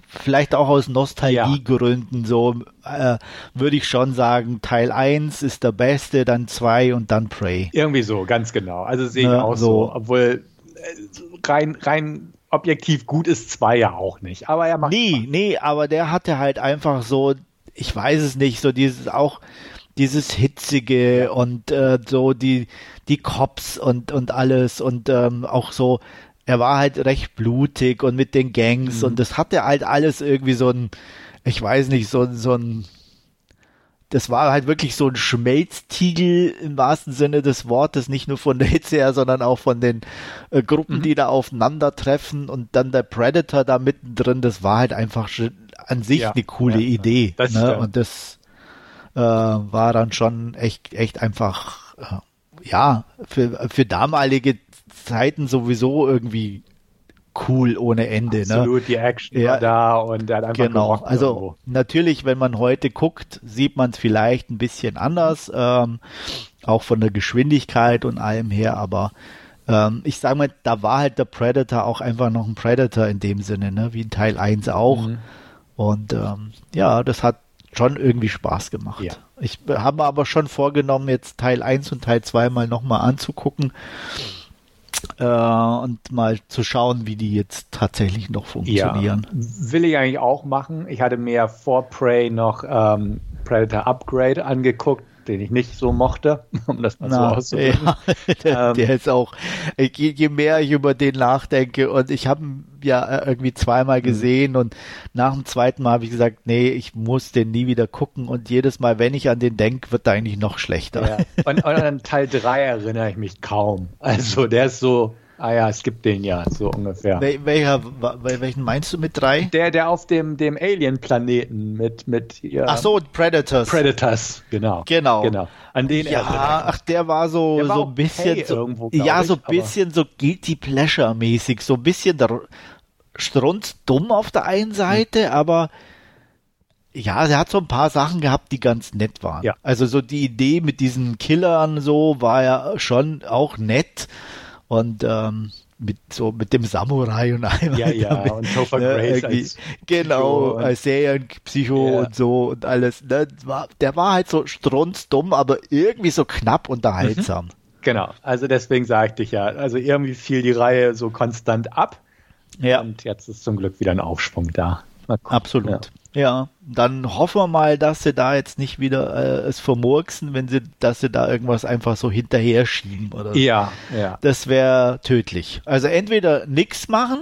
vielleicht auch aus Nostalgiegründen ja. so, äh, würde ich schon sagen, Teil 1 ist der beste, dann 2 und dann Prey. Irgendwie so, ganz genau. Also sehe ich ne, auch so. so. Obwohl äh, rein, rein objektiv gut ist 2 ja auch nicht. Aber er macht. Nee, Spaß. nee, aber der hatte halt einfach so, ich weiß es nicht, so dieses auch dieses hitzige und äh, so die die Cops und und alles und ähm, auch so er war halt recht blutig und mit den Gangs mhm. und das hatte halt alles irgendwie so ein, ich weiß nicht, so, so ein, das war halt wirklich so ein Schmelztiegel im wahrsten Sinne des Wortes, nicht nur von der Hitze her, sondern auch von den äh, Gruppen, mhm. die da aufeinandertreffen und dann der Predator da mittendrin, das war halt einfach an sich ja, eine coole ja, Idee. Das ne? Und das äh, war dann schon echt, echt einfach, äh, ja, für, für damalige Zeiten sowieso irgendwie cool ohne Ende. Ne? Absolut, ne? die Action ja, war da und er hat einfach Genau, also irgendwo. natürlich, wenn man heute guckt, sieht man es vielleicht ein bisschen anders, ähm, auch von der Geschwindigkeit und allem her, aber ähm, ich sage mal, da war halt der Predator auch einfach noch ein Predator in dem Sinne, ne? wie in Teil 1 auch. Mhm. Und ähm, ja, das hat schon irgendwie Spaß gemacht. Ja. Ich habe aber schon vorgenommen, jetzt Teil 1 und Teil 2 mal nochmal anzugucken äh, und mal zu schauen, wie die jetzt tatsächlich noch funktionieren. Ja, will ich eigentlich auch machen. Ich hatte mir vor Prey noch ähm, Predator Upgrade angeguckt. Den ich nicht so mochte, um das mal Na, so auszudrücken. Ja, der, ähm, der, ist auch, je, je, mehr ich über den nachdenke und ich habe ihn ja äh, irgendwie zweimal mhm. gesehen und nach dem zweiten Mal habe ich gesagt, nee, ich muss den nie wieder gucken und jedes Mal, wenn ich an den denke, wird er eigentlich noch schlechter. Ja. Und, und an Teil 3 erinnere ich mich kaum. Also der ist so, Ah ja, es gibt den ja, so ungefähr. Wel welcher, welchen meinst du mit drei? Der, der auf dem, dem Alien-Planeten mit, mit ja, Ach so, Predators. Predators, genau. Genau. genau. An den ja, ach, der war so, der war so ein bisschen, so, irgendwo, ja, so ein bisschen so Guilty Pleasure-mäßig, so ein bisschen der Strunz dumm auf der einen Seite, hm. aber ja, er hat so ein paar Sachen gehabt, die ganz nett waren. Ja. Also so die Idee mit diesen Killern so war ja schon auch nett. Und ähm, mit so mit dem Samurai und einmal ja, ja, damit, und Topher ne, Grace als genau als Serienpsycho ja. und so und alles. Ne, war, der war halt so strunzdumm aber irgendwie so knapp unterhaltsam. Mhm. genau. Also deswegen sagte ich ja also irgendwie fiel die Reihe so konstant ab. Ja. Und jetzt ist zum Glück wieder ein Aufschwung da. Absolut. Ja. Ja, dann hoffen wir mal, dass sie da jetzt nicht wieder äh, es vermurksen, wenn sie, dass sie da irgendwas einfach so hinterher schieben oder so. Ja, ja. Das wäre tödlich. Also entweder nichts machen,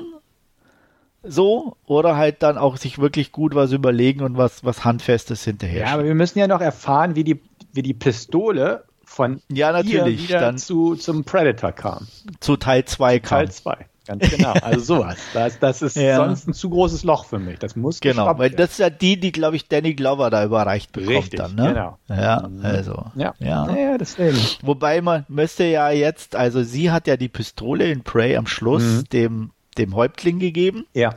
so, oder halt dann auch sich wirklich gut was überlegen und was, was Handfestes hinterher. Ja, aber wir müssen ja noch erfahren, wie die, wie die Pistole von ja, natürlich, wieder dann zu, zum Predator kam. Zu Teil 2 kam. Teil 2. Ganz genau. Also sowas. Das, das ist ja. sonst ein zu großes Loch für mich. Das muss Genau, weil das ist ja die, die, glaube ich, Danny Glover da überreicht bekommt Richtig, dann, ne? Genau. Ja, also. Ja. Ja. ja, deswegen. Wobei man müsste ja jetzt, also sie hat ja die Pistole in Prey am Schluss mhm. dem, dem Häuptling gegeben. Ja.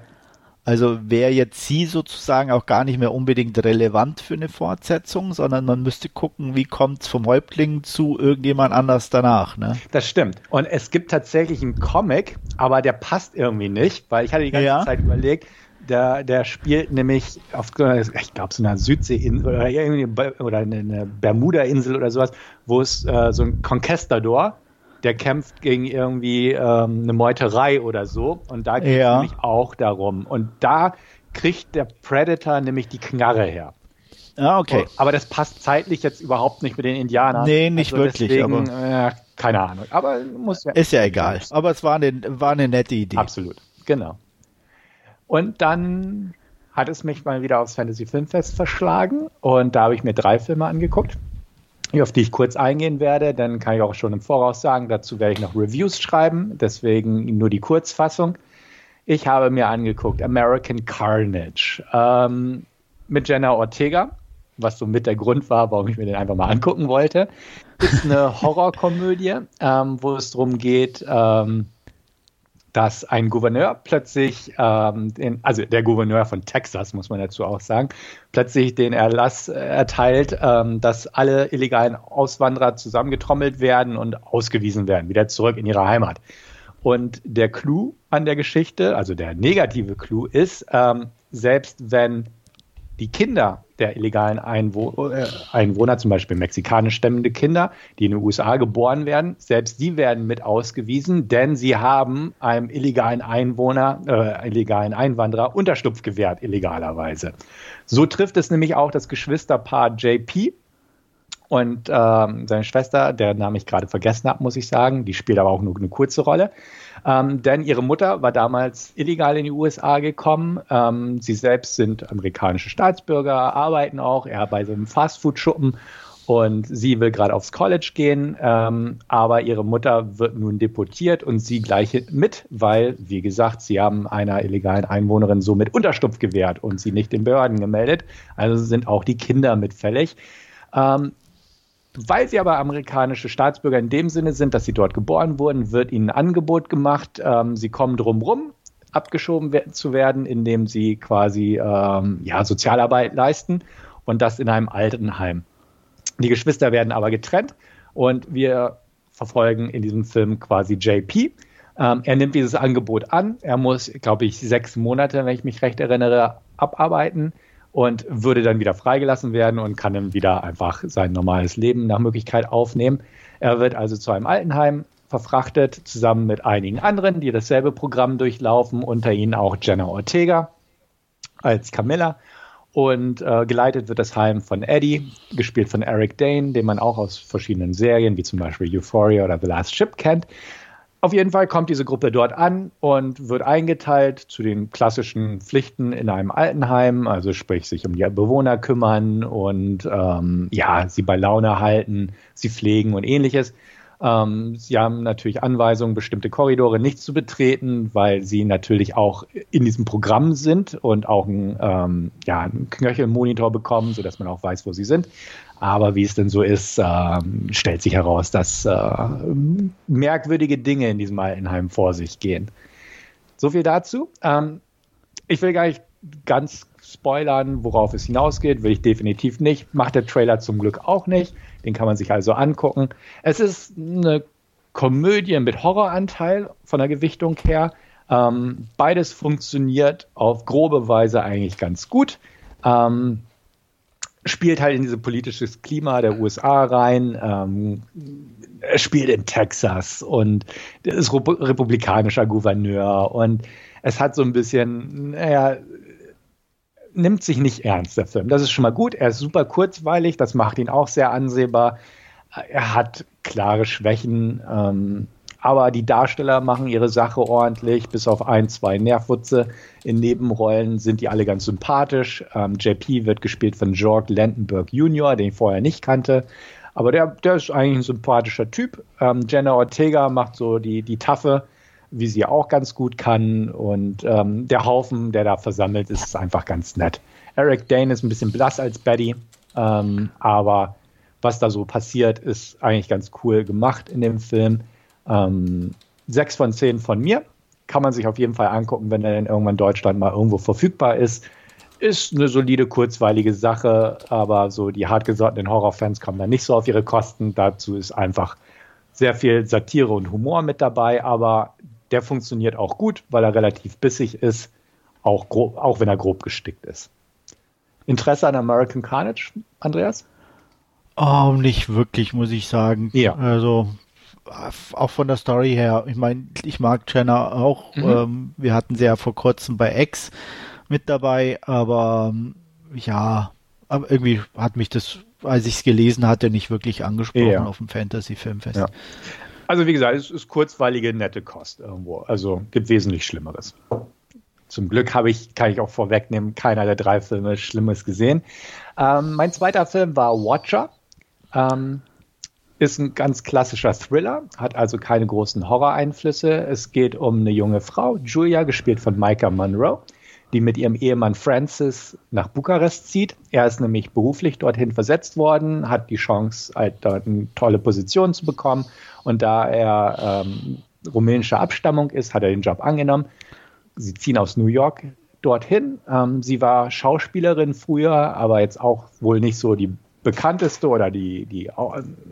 Also wäre jetzt sie sozusagen auch gar nicht mehr unbedingt relevant für eine Fortsetzung, sondern man müsste gucken, wie kommt es vom Häuptling zu irgendjemand anders danach. Ne? Das stimmt. Und es gibt tatsächlich einen Comic, aber der passt irgendwie nicht, weil ich hatte die ganze ja. Zeit überlegt, der, der spielt nämlich auf, ich glaube, so einer Südseeinsel oder, oder eine Bermuda-Insel oder sowas, wo es äh, so ein Conquistador der kämpft gegen irgendwie ähm, eine Meuterei oder so. Und da geht es ja. nämlich auch darum. Und da kriegt der Predator nämlich die Knarre her. Ah, okay. Aber das passt zeitlich jetzt überhaupt nicht mit den Indianern. Nee, nicht also wirklich. Deswegen, aber äh, keine Ahnung. Aber muss ja. Ist ja egal. Aber es war eine, war eine nette Idee. Absolut. Genau. Und dann hat es mich mal wieder aufs Fantasy Filmfest verschlagen und da habe ich mir drei Filme angeguckt auf die ich kurz eingehen werde. Dann kann ich auch schon im Voraus sagen, dazu werde ich noch Reviews schreiben, deswegen nur die Kurzfassung. Ich habe mir angeguckt American Carnage ähm, mit Jenna Ortega, was so mit der Grund war, warum ich mir den einfach mal angucken wollte. Ist eine Horrorkomödie, ähm, wo es darum geht, ähm, dass ein Gouverneur plötzlich, ähm, den, also der Gouverneur von Texas, muss man dazu auch sagen, plötzlich den Erlass erteilt, ähm, dass alle illegalen Auswanderer zusammengetrommelt werden und ausgewiesen werden, wieder zurück in ihre Heimat. Und der Clou an der Geschichte, also der negative Clou ist, ähm, selbst wenn die Kinder der illegalen Einwo äh, Einwohner, zum Beispiel mexikanisch stemmende Kinder, die in den USA geboren werden, selbst die werden mit ausgewiesen, denn sie haben einem illegalen Einwohner, äh, illegalen Einwanderer Unterstupf gewährt, illegalerweise. So trifft es nämlich auch das Geschwisterpaar JP, und ähm, seine Schwester, der Name ich gerade vergessen habe, muss ich sagen, die spielt aber auch nur eine kurze Rolle. Ähm, denn ihre Mutter war damals illegal in die USA gekommen. Ähm, sie selbst sind amerikanische Staatsbürger, arbeiten auch, er bei so einem Fastfood-Schuppen und sie will gerade aufs College gehen, ähm, aber ihre Mutter wird nun deportiert und sie gleich mit, weil, wie gesagt, sie haben einer illegalen Einwohnerin somit Unterstupf gewährt und sie nicht den Behörden gemeldet. Also sind auch die Kinder mitfällig. Ähm, weil sie aber amerikanische Staatsbürger in dem Sinne sind, dass sie dort geboren wurden, wird ihnen ein Angebot gemacht. Ähm, sie kommen drumrum, abgeschoben zu werden, indem sie quasi ähm, ja, Sozialarbeit leisten und das in einem Altenheim. Die Geschwister werden aber getrennt und wir verfolgen in diesem Film quasi JP. Ähm, er nimmt dieses Angebot an. Er muss, glaube ich, sechs Monate, wenn ich mich recht erinnere, abarbeiten und würde dann wieder freigelassen werden und kann dann wieder einfach sein normales Leben nach Möglichkeit aufnehmen. Er wird also zu einem Altenheim verfrachtet, zusammen mit einigen anderen, die dasselbe Programm durchlaufen, unter ihnen auch Jenna Ortega als Camilla. Und äh, geleitet wird das Heim von Eddie, gespielt von Eric Dane, den man auch aus verschiedenen Serien wie zum Beispiel Euphoria oder The Last Ship kennt. Auf jeden Fall kommt diese Gruppe dort an und wird eingeteilt zu den klassischen Pflichten in einem Altenheim, also sprich sich um die Bewohner kümmern und ähm, ja, sie bei Laune halten, sie pflegen und ähnliches. Ähm, sie haben natürlich Anweisungen, bestimmte Korridore nicht zu betreten, weil sie natürlich auch in diesem Programm sind und auch einen, ähm, ja, einen Knöchelmonitor bekommen, sodass man auch weiß, wo sie sind. Aber wie es denn so ist, äh, stellt sich heraus, dass äh, merkwürdige Dinge in diesem Altenheim vor sich gehen. So viel dazu. Ähm, ich will gar nicht ganz spoilern, worauf es hinausgeht, will ich definitiv nicht. Macht der Trailer zum Glück auch nicht. Den kann man sich also angucken. Es ist eine Komödie mit Horroranteil von der Gewichtung her. Ähm, beides funktioniert auf grobe Weise eigentlich ganz gut. Ähm, spielt halt in dieses politisches Klima der USA rein. Ähm, er spielt in Texas und ist republikanischer Gouverneur und es hat so ein bisschen, naja, nimmt sich nicht ernst, der Film. Das ist schon mal gut. Er ist super kurzweilig, das macht ihn auch sehr ansehbar. Er hat klare Schwächen, ähm, aber die Darsteller machen ihre Sache ordentlich, bis auf ein, zwei Nervwutze. In Nebenrollen sind die alle ganz sympathisch. Ähm, JP wird gespielt von George Landenberg Jr., den ich vorher nicht kannte. Aber der, der ist eigentlich ein sympathischer Typ. Ähm, Jenna Ortega macht so die, die Taffe, wie sie auch ganz gut kann. Und ähm, der Haufen, der da versammelt ist, ist einfach ganz nett. Eric Dane ist ein bisschen blass als Betty, ähm, aber was da so passiert, ist eigentlich ganz cool gemacht in dem Film. Ähm, sechs von zehn von mir. Kann man sich auf jeden Fall angucken, wenn er dann irgendwann in Deutschland mal irgendwo verfügbar ist. Ist eine solide, kurzweilige Sache, aber so die hartgesottenen Horrorfans kommen da nicht so auf ihre Kosten. Dazu ist einfach sehr viel Satire und Humor mit dabei, aber der funktioniert auch gut, weil er relativ bissig ist, auch, grob, auch wenn er grob gestickt ist. Interesse an American Carnage, Andreas? Oh, nicht wirklich, muss ich sagen. Ja. Also auch von der Story her, ich meine, ich mag Jenna auch. Mhm. Ähm, wir hatten sie ja vor kurzem bei X mit dabei, aber ähm, ja, aber irgendwie hat mich das, als ich es gelesen hatte, nicht wirklich angesprochen ja. auf dem Fantasy-Filmfest. Ja. Also wie gesagt, es ist kurzweilige, nette Kost irgendwo. Also gibt wesentlich Schlimmeres. Zum Glück habe ich, kann ich auch vorwegnehmen, keiner der drei Filme Schlimmes gesehen. Ähm, mein zweiter Film war Watcher. Ähm, ist ein ganz klassischer Thriller, hat also keine großen Horror-Einflüsse. Es geht um eine junge Frau, Julia, gespielt von Micah Monroe, die mit ihrem Ehemann Francis nach Bukarest zieht. Er ist nämlich beruflich dorthin versetzt worden, hat die Chance, halt dort eine tolle Position zu bekommen. Und da er ähm, rumänischer Abstammung ist, hat er den Job angenommen. Sie ziehen aus New York dorthin. Ähm, sie war Schauspielerin früher, aber jetzt auch wohl nicht so die bekannteste oder die, die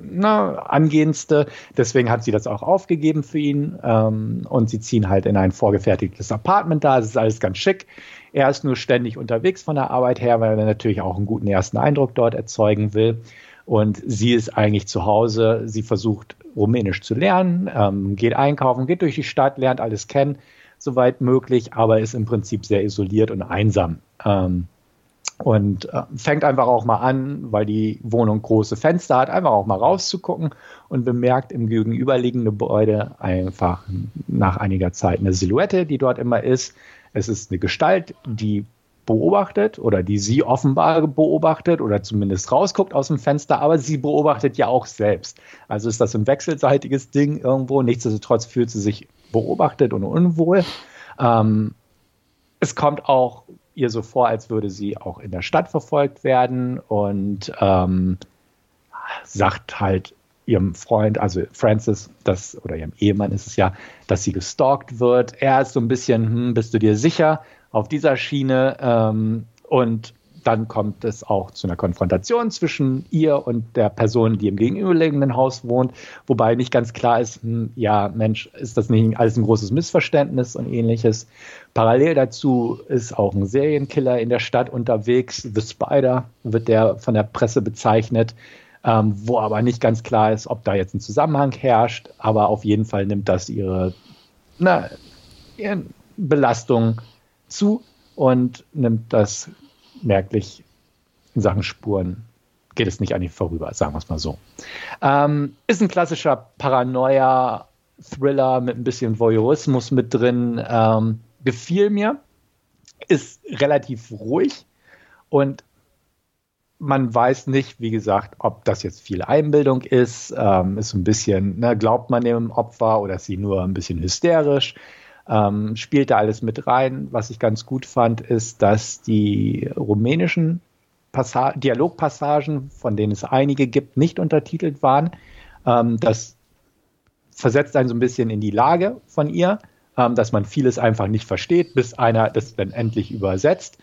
na, angehendste. Deswegen hat sie das auch aufgegeben für ihn. Ähm, und sie ziehen halt in ein vorgefertigtes Apartment da. Es ist alles ganz schick. Er ist nur ständig unterwegs von der Arbeit her, weil er natürlich auch einen guten ersten Eindruck dort erzeugen will. Und sie ist eigentlich zu Hause. Sie versucht Rumänisch zu lernen, ähm, geht einkaufen, geht durch die Stadt, lernt alles kennen, soweit möglich, aber ist im Prinzip sehr isoliert und einsam. Ähm, und äh, fängt einfach auch mal an, weil die Wohnung große Fenster hat, einfach auch mal rauszugucken und bemerkt im gegenüberliegenden Gebäude einfach nach einiger Zeit eine Silhouette, die dort immer ist. Es ist eine Gestalt, die beobachtet oder die sie offenbar beobachtet oder zumindest rausguckt aus dem Fenster, aber sie beobachtet ja auch selbst. Also ist das ein wechselseitiges Ding irgendwo. Nichtsdestotrotz fühlt sie sich beobachtet und unwohl. Ähm, es kommt auch ihr so vor, als würde sie auch in der Stadt verfolgt werden und ähm, sagt halt ihrem Freund, also Francis, das, oder ihrem Ehemann ist es ja, dass sie gestalkt wird. Er ist so ein bisschen, hm, bist du dir sicher auf dieser Schiene? Ähm, und dann kommt es auch zu einer Konfrontation zwischen ihr und der Person, die im gegenüberliegenden Haus wohnt, wobei nicht ganz klar ist, hm, ja, Mensch, ist das nicht alles ein großes Missverständnis und ähnliches. Parallel dazu ist auch ein Serienkiller in der Stadt unterwegs. The Spider wird der von der Presse bezeichnet, ähm, wo aber nicht ganz klar ist, ob da jetzt ein Zusammenhang herrscht. Aber auf jeden Fall nimmt das ihre, na, ihre Belastung zu und nimmt das merklich in Sachen Spuren geht es nicht an ihm vorüber, sagen wir es mal so. Ähm, ist ein klassischer Paranoia-Thriller mit ein bisschen Voyeurismus mit drin. Ähm, gefiel mir. Ist relativ ruhig und man weiß nicht, wie gesagt, ob das jetzt viel Einbildung ist. Ähm, ist ein bisschen, ne, glaubt man dem Opfer oder ist sie nur ein bisschen hysterisch? Ähm, spielt da alles mit rein. Was ich ganz gut fand, ist, dass die rumänischen Passa Dialogpassagen, von denen es einige gibt, nicht untertitelt waren. Ähm, das versetzt einen so ein bisschen in die Lage von ihr, ähm, dass man vieles einfach nicht versteht, bis einer das dann endlich übersetzt.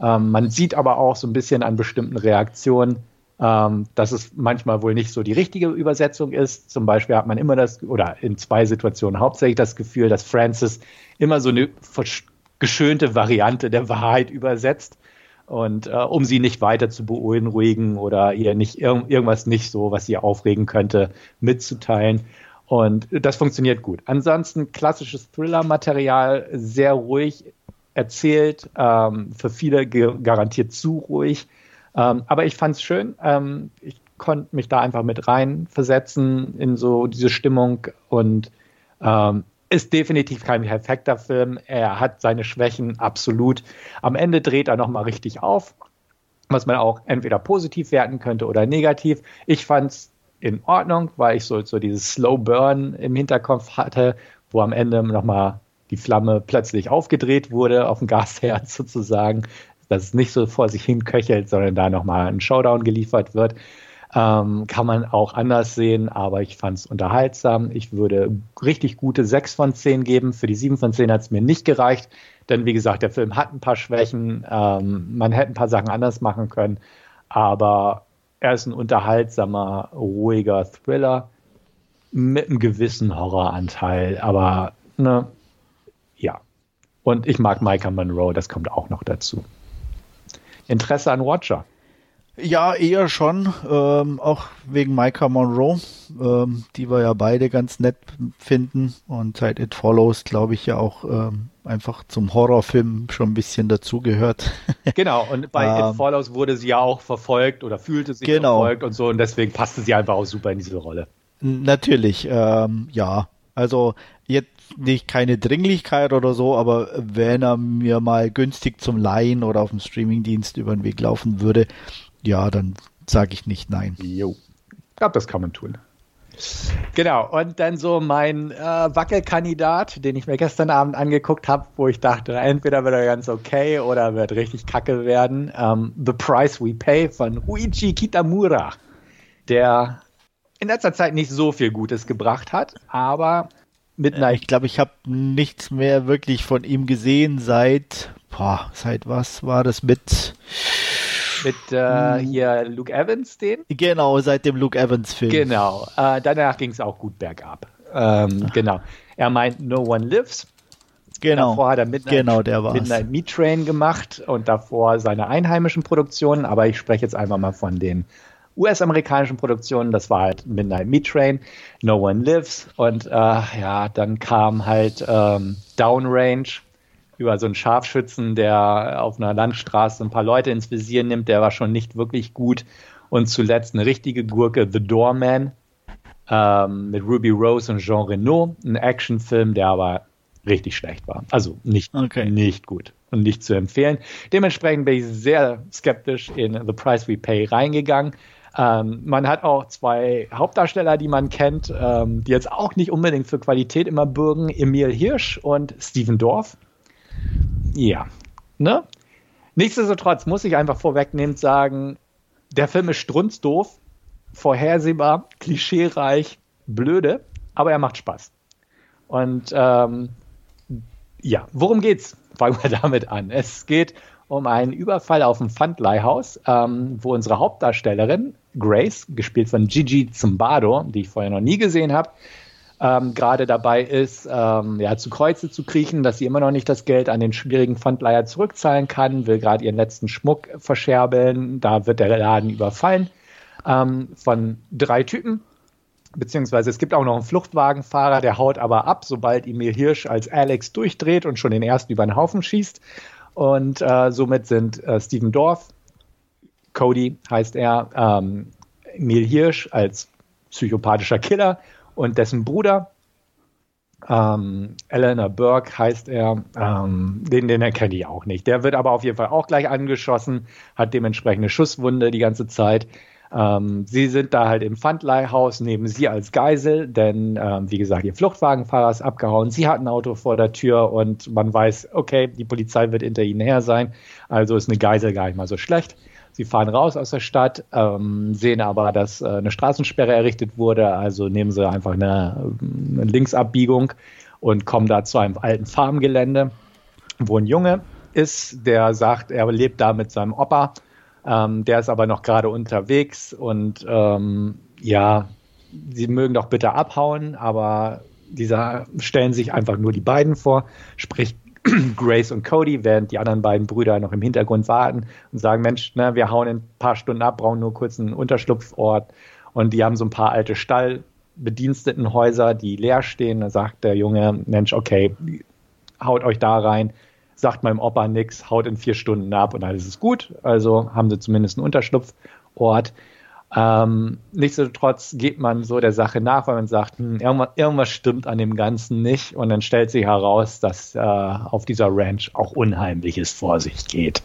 Ähm, man sieht aber auch so ein bisschen an bestimmten Reaktionen, ähm, dass es manchmal wohl nicht so die richtige Übersetzung ist. Zum Beispiel hat man immer das, oder in zwei Situationen hauptsächlich das Gefühl, dass Francis immer so eine geschönte Variante der Wahrheit übersetzt und äh, um sie nicht weiter zu beunruhigen oder ihr nicht ir irgendwas nicht so, was sie aufregen könnte, mitzuteilen. Und das funktioniert gut. Ansonsten klassisches Thriller-Material, sehr ruhig erzählt, ähm, für viele garantiert zu ruhig. Ähm, aber ich fand es schön. Ähm, ich konnte mich da einfach mit reinversetzen in so diese Stimmung und ähm, ist definitiv kein perfekter Film. Er hat seine Schwächen absolut. Am Ende dreht er nochmal richtig auf, was man auch entweder positiv werten könnte oder negativ. Ich fand es in Ordnung, weil ich so, so dieses Slow Burn im Hinterkopf hatte, wo am Ende nochmal die Flamme plötzlich aufgedreht wurde auf dem Gasherd sozusagen, dass es nicht so vor sich hin köchelt, sondern da nochmal ein Showdown geliefert wird. Ähm, kann man auch anders sehen, aber ich fand es unterhaltsam. Ich würde richtig gute 6 von 10 geben. Für die 7 von 10 hat es mir nicht gereicht, denn wie gesagt, der Film hat ein paar Schwächen. Ähm, man hätte ein paar Sachen anders machen können, aber er ist ein unterhaltsamer, ruhiger Thriller mit einem gewissen Horroranteil, aber ne, ja. Und ich mag Micah Monroe, das kommt auch noch dazu. Interesse an Watcher. Ja, eher schon, ähm, auch wegen Micah Monroe, ähm, die wir ja beide ganz nett finden und seit It Follows, glaube ich, ja auch ähm, einfach zum Horrorfilm schon ein bisschen dazugehört. Genau, und bei It ähm, Follows wurde sie ja auch verfolgt oder fühlte sich genau. verfolgt und so und deswegen passte sie einfach auch super in diese Rolle. Natürlich, ähm, ja. Also jetzt nicht keine Dringlichkeit oder so, aber wenn er mir mal günstig zum Leihen oder auf dem Streamingdienst über den Weg laufen würde, ja, dann sage ich nicht nein. Jo. Ich glaube, das kann man tun. Genau, und dann so mein äh, Wackelkandidat, den ich mir gestern Abend angeguckt habe, wo ich dachte, entweder wird er ganz okay oder wird richtig kacke werden. Ähm, The Price We Pay von Huichi Kitamura, der in letzter Zeit nicht so viel Gutes gebracht hat, aber mit einer. Ich glaube, ich habe nichts mehr wirklich von ihm gesehen seit, boah, seit was war das mit mit äh, hm. hier Luke Evans, den? Genau, seit dem Luke Evans-Film. Genau. Äh, danach ging es auch gut bergab. Ähm, genau. Er meint No One Lives. Genau. Davor hat er Midnight, genau, der Midnight Meat Train gemacht und davor seine einheimischen Produktionen. Aber ich spreche jetzt einfach mal von den US-amerikanischen Produktionen. Das war halt Midnight Meat Train, No One Lives und äh, ja, dann kam halt ähm, Downrange über so einen Scharfschützen, der auf einer Landstraße ein paar Leute ins Visier nimmt, der war schon nicht wirklich gut. Und zuletzt eine richtige Gurke, The Doorman, ähm, mit Ruby Rose und Jean Reno, ein Actionfilm, der aber richtig schlecht war. Also nicht, okay. nicht gut und nicht zu empfehlen. Dementsprechend bin ich sehr skeptisch in The Price We Pay reingegangen. Ähm, man hat auch zwei Hauptdarsteller, die man kennt, ähm, die jetzt auch nicht unbedingt für Qualität immer bürgen. Emil Hirsch und Steven Dorff. Ja, ne? Nichtsdestotrotz muss ich einfach vorwegnehmend sagen, der Film ist strunzdoof, vorhersehbar, klischeereich, blöde, aber er macht Spaß. Und ähm, ja, worum geht's? Fangen wir damit an. Es geht um einen Überfall auf ein Pfandleihhaus, ähm, wo unsere Hauptdarstellerin Grace, gespielt von Gigi Zimbardo, die ich vorher noch nie gesehen habe, ähm, gerade dabei ist, ähm, ja, zu Kreuze zu kriechen, dass sie immer noch nicht das Geld an den schwierigen Pfandleiher zurückzahlen kann, will gerade ihren letzten Schmuck verscherbeln. Da wird der Laden überfallen ähm, von drei Typen. Beziehungsweise es gibt auch noch einen Fluchtwagenfahrer, der haut aber ab, sobald Emil Hirsch als Alex durchdreht und schon den ersten über den Haufen schießt. Und äh, somit sind äh, Steven Dorff, Cody heißt er, ähm, Neil Hirsch als psychopathischer Killer und dessen Bruder, ähm, Eleanor Burke heißt er, ähm, den, den erkenne ich auch nicht. Der wird aber auf jeden Fall auch gleich angeschossen, hat dementsprechend eine Schusswunde die ganze Zeit. Ähm, sie sind da halt im Pfandleihhaus, nehmen sie als Geisel, denn ähm, wie gesagt, ihr Fluchtwagenfahrer ist abgehauen, sie hat ein Auto vor der Tür und man weiß, okay, die Polizei wird hinter ihnen her sein, also ist eine Geisel gar nicht mal so schlecht. Sie fahren raus aus der Stadt, ähm, sehen aber, dass äh, eine Straßensperre errichtet wurde, also nehmen sie einfach eine, eine Linksabbiegung und kommen da zu einem alten Farmgelände, wo ein Junge ist, der sagt, er lebt da mit seinem Opa ähm, der ist aber noch gerade unterwegs und ähm, ja, sie mögen doch bitte abhauen, aber dieser stellen sich einfach nur die beiden vor, sprich Grace und Cody, während die anderen beiden Brüder noch im Hintergrund warten und sagen, Mensch, ne, wir hauen in ein paar Stunden ab, brauchen nur kurz einen Unterschlupfort. Und die haben so ein paar alte Stallbedienstetenhäuser, die leer stehen. Da sagt der Junge, Mensch, okay, haut euch da rein sagt meinem Opa nix, haut in vier Stunden ab und alles ist gut. Also haben sie zumindest einen Unterschlupfort. Ähm, nichtsdestotrotz geht man so der Sache nach, weil man sagt, hm, irgendwas, irgendwas, stimmt an dem Ganzen nicht. Und dann stellt sich heraus, dass äh, auf dieser Ranch auch Unheimliches vor sich geht.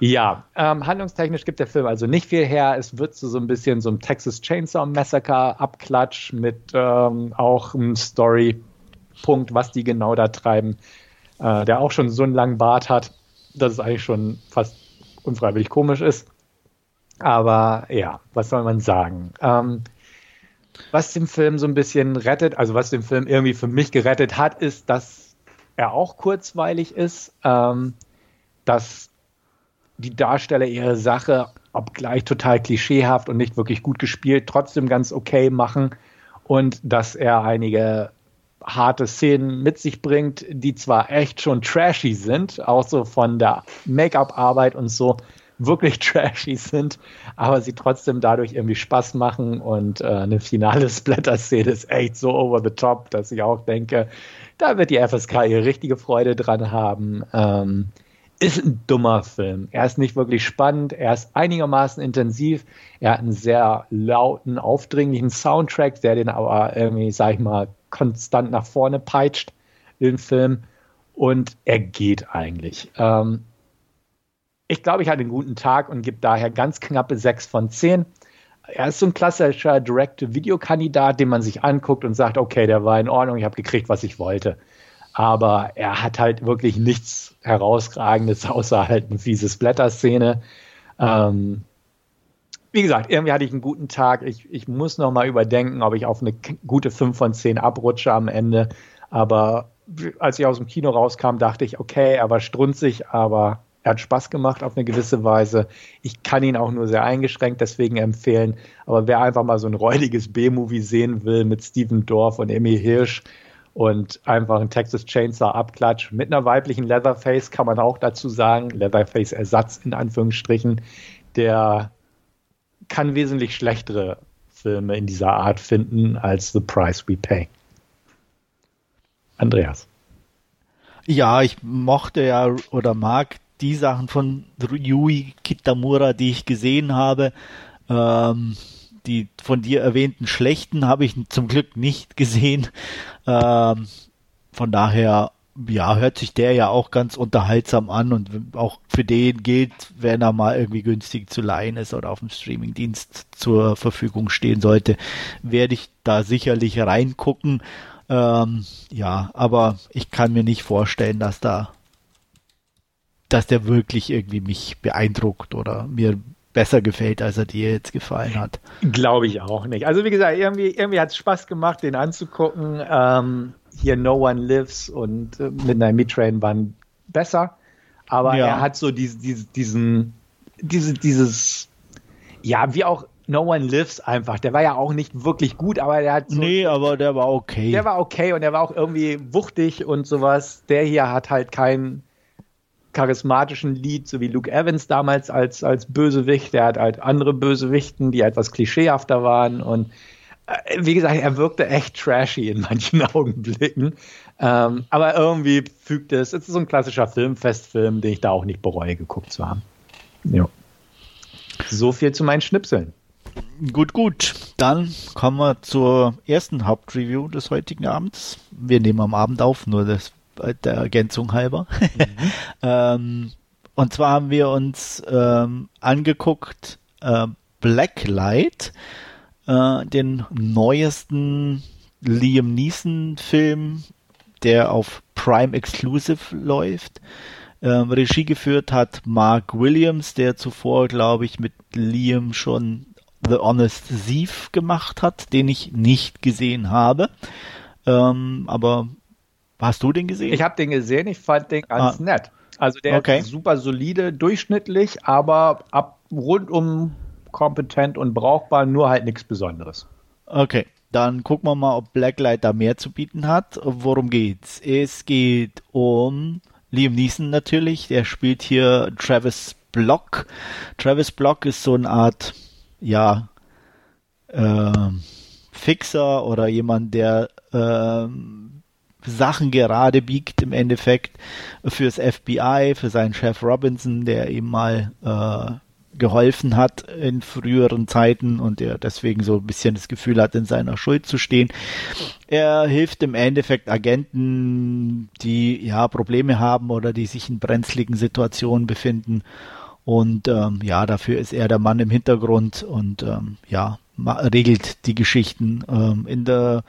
Ja, ähm, handlungstechnisch gibt der Film also nicht viel her. Es wird so, so ein bisschen so ein Texas Chainsaw Massacre Abklatsch mit ähm, auch einem Story-Punkt, was die genau da treiben äh, der auch schon so einen langen Bart hat, dass es eigentlich schon fast unfreiwillig komisch ist. Aber ja, was soll man sagen? Ähm, was den Film so ein bisschen rettet, also was den Film irgendwie für mich gerettet hat, ist, dass er auch kurzweilig ist, ähm, dass die Darsteller ihre Sache, obgleich total klischeehaft und nicht wirklich gut gespielt, trotzdem ganz okay machen und dass er einige harte Szenen mit sich bringt, die zwar echt schon trashy sind, auch so von der Make-up-Arbeit und so wirklich trashy sind, aber sie trotzdem dadurch irgendwie Spaß machen und äh, eine finale Splatter-Szene ist echt so over the top, dass ich auch denke, da wird die FSK ihre richtige Freude dran haben. Ähm, ist ein dummer Film. Er ist nicht wirklich spannend, er ist einigermaßen intensiv, er hat einen sehr lauten, aufdringlichen Soundtrack, der den aber irgendwie, sag ich mal, konstant nach vorne peitscht, den Film. Und er geht eigentlich. Ähm, ich glaube, ich hatte einen guten Tag und gebe daher ganz knappe 6 von 10. Er ist so ein klassischer Direct-to-Video-Kandidat, den man sich anguckt und sagt, okay, der war in Ordnung, ich habe gekriegt, was ich wollte. Aber er hat halt wirklich nichts herausragendes, außer halt eine fiese Blätterszene. Ähm, wie gesagt, irgendwie hatte ich einen guten Tag. Ich, ich muss noch mal überdenken, ob ich auf eine gute 5 von 10 abrutsche am Ende. Aber als ich aus dem Kino rauskam, dachte ich, okay, er war strunzig, aber er hat Spaß gemacht auf eine gewisse Weise. Ich kann ihn auch nur sehr eingeschränkt deswegen empfehlen. Aber wer einfach mal so ein räudiges B-Movie sehen will mit Steven Dorff und Emmy Hirsch und einfach ein Texas Chainsaw Abklatsch mit einer weiblichen Leatherface, kann man auch dazu sagen. Leatherface Ersatz in Anführungsstrichen, der kann wesentlich schlechtere Filme in dieser Art finden als The Price We Pay. Andreas. Ja, ich mochte ja oder mag die Sachen von Yui Kitamura, die ich gesehen habe. Ähm, die von dir erwähnten schlechten habe ich zum Glück nicht gesehen. Ähm, von daher ja, hört sich der ja auch ganz unterhaltsam an und auch für den gilt, wenn er mal irgendwie günstig zu leihen ist oder auf dem Streamingdienst zur Verfügung stehen sollte, werde ich da sicherlich reingucken. Ähm, ja, aber ich kann mir nicht vorstellen, dass da, dass der wirklich irgendwie mich beeindruckt oder mir besser gefällt, als er dir jetzt gefallen hat. Glaube ich auch nicht. Also wie gesagt, irgendwie, irgendwie hat es Spaß gemacht, den anzugucken. Ähm, hier No One Lives und äh, Midnight Meat Train waren besser, aber ja. er hat so diese, diese, diesen, diese, dieses, ja, wie auch No One Lives einfach. Der war ja auch nicht wirklich gut, aber der hat so, Nee, aber der war okay. Der war okay und der war auch irgendwie wuchtig und sowas. Der hier hat halt keinen charismatischen Lied, so wie Luke Evans damals als, als Bösewicht. Der hat halt andere Bösewichten, die etwas klischeehafter waren und wie gesagt, er wirkte echt trashy in manchen Augenblicken. Ähm, aber irgendwie fügt es, es ist so ein klassischer Filmfestfilm, den ich da auch nicht bereue, geguckt zu haben. Ja. So viel zu meinen Schnipseln. Gut, gut. Dann kommen wir zur ersten Hauptreview des heutigen Abends. Wir nehmen am Abend auf, nur das, der Ergänzung halber. Mhm. ähm, und zwar haben wir uns ähm, angeguckt äh, Blacklight, äh, den neuesten Liam Neeson-Film, der auf Prime Exclusive läuft. Ähm, Regie geführt hat Mark Williams, der zuvor, glaube ich, mit Liam schon The Honest Thief gemacht hat, den ich nicht gesehen habe. Ähm, aber hast du den gesehen? Ich habe den gesehen, ich fand den ganz ah. nett. Also der okay. ist super solide, durchschnittlich, aber ab rundum kompetent und brauchbar, nur halt nichts Besonderes. Okay, dann gucken wir mal, ob Blacklight da mehr zu bieten hat. Worum geht's? Es geht um Liam Neeson natürlich, der spielt hier Travis Block. Travis Block ist so eine Art, ja, äh, Fixer oder jemand, der äh, Sachen gerade biegt im Endeffekt fürs FBI, für seinen Chef Robinson, der ihm mal äh, geholfen hat in früheren Zeiten und er deswegen so ein bisschen das Gefühl hat, in seiner Schuld zu stehen. Er hilft im Endeffekt Agenten, die ja Probleme haben oder die sich in brenzligen Situationen befinden. Und ähm, ja, dafür ist er der Mann im Hintergrund und ähm, ja, regelt die Geschichten ähm, in der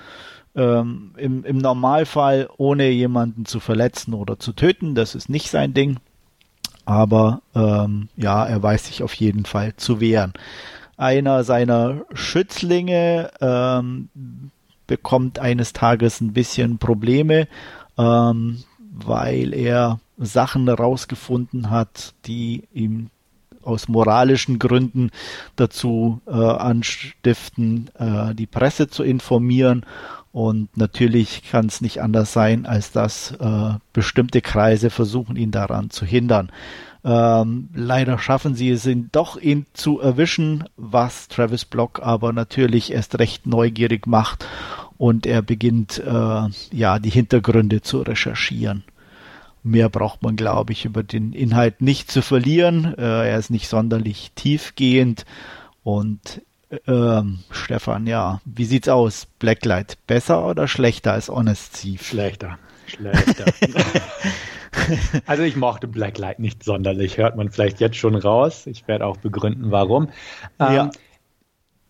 ähm, im, im Normalfall ohne jemanden zu verletzen oder zu töten. Das ist nicht sein Ding aber ähm, ja, er weiß sich auf jeden Fall zu wehren. Einer seiner Schützlinge ähm, bekommt eines Tages ein bisschen Probleme, ähm, weil er Sachen herausgefunden hat, die ihm aus moralischen Gründen dazu äh, anstiften, äh, die Presse zu informieren und natürlich kann es nicht anders sein, als dass äh, bestimmte Kreise versuchen, ihn daran zu hindern. Ähm, leider schaffen sie es, ihn doch ihn zu erwischen, was Travis Block aber natürlich erst recht neugierig macht und er beginnt äh, ja die Hintergründe zu recherchieren. Mehr braucht man, glaube ich, über den Inhalt nicht zu verlieren. Äh, er ist nicht sonderlich tiefgehend und ähm, Stefan, ja, wie sieht's aus? Blacklight besser oder schlechter als Honest Thief? Schlechter. Schlechter. also ich mochte Blacklight nicht sonderlich, hört man vielleicht jetzt schon raus. Ich werde auch begründen, warum. Ähm, ja.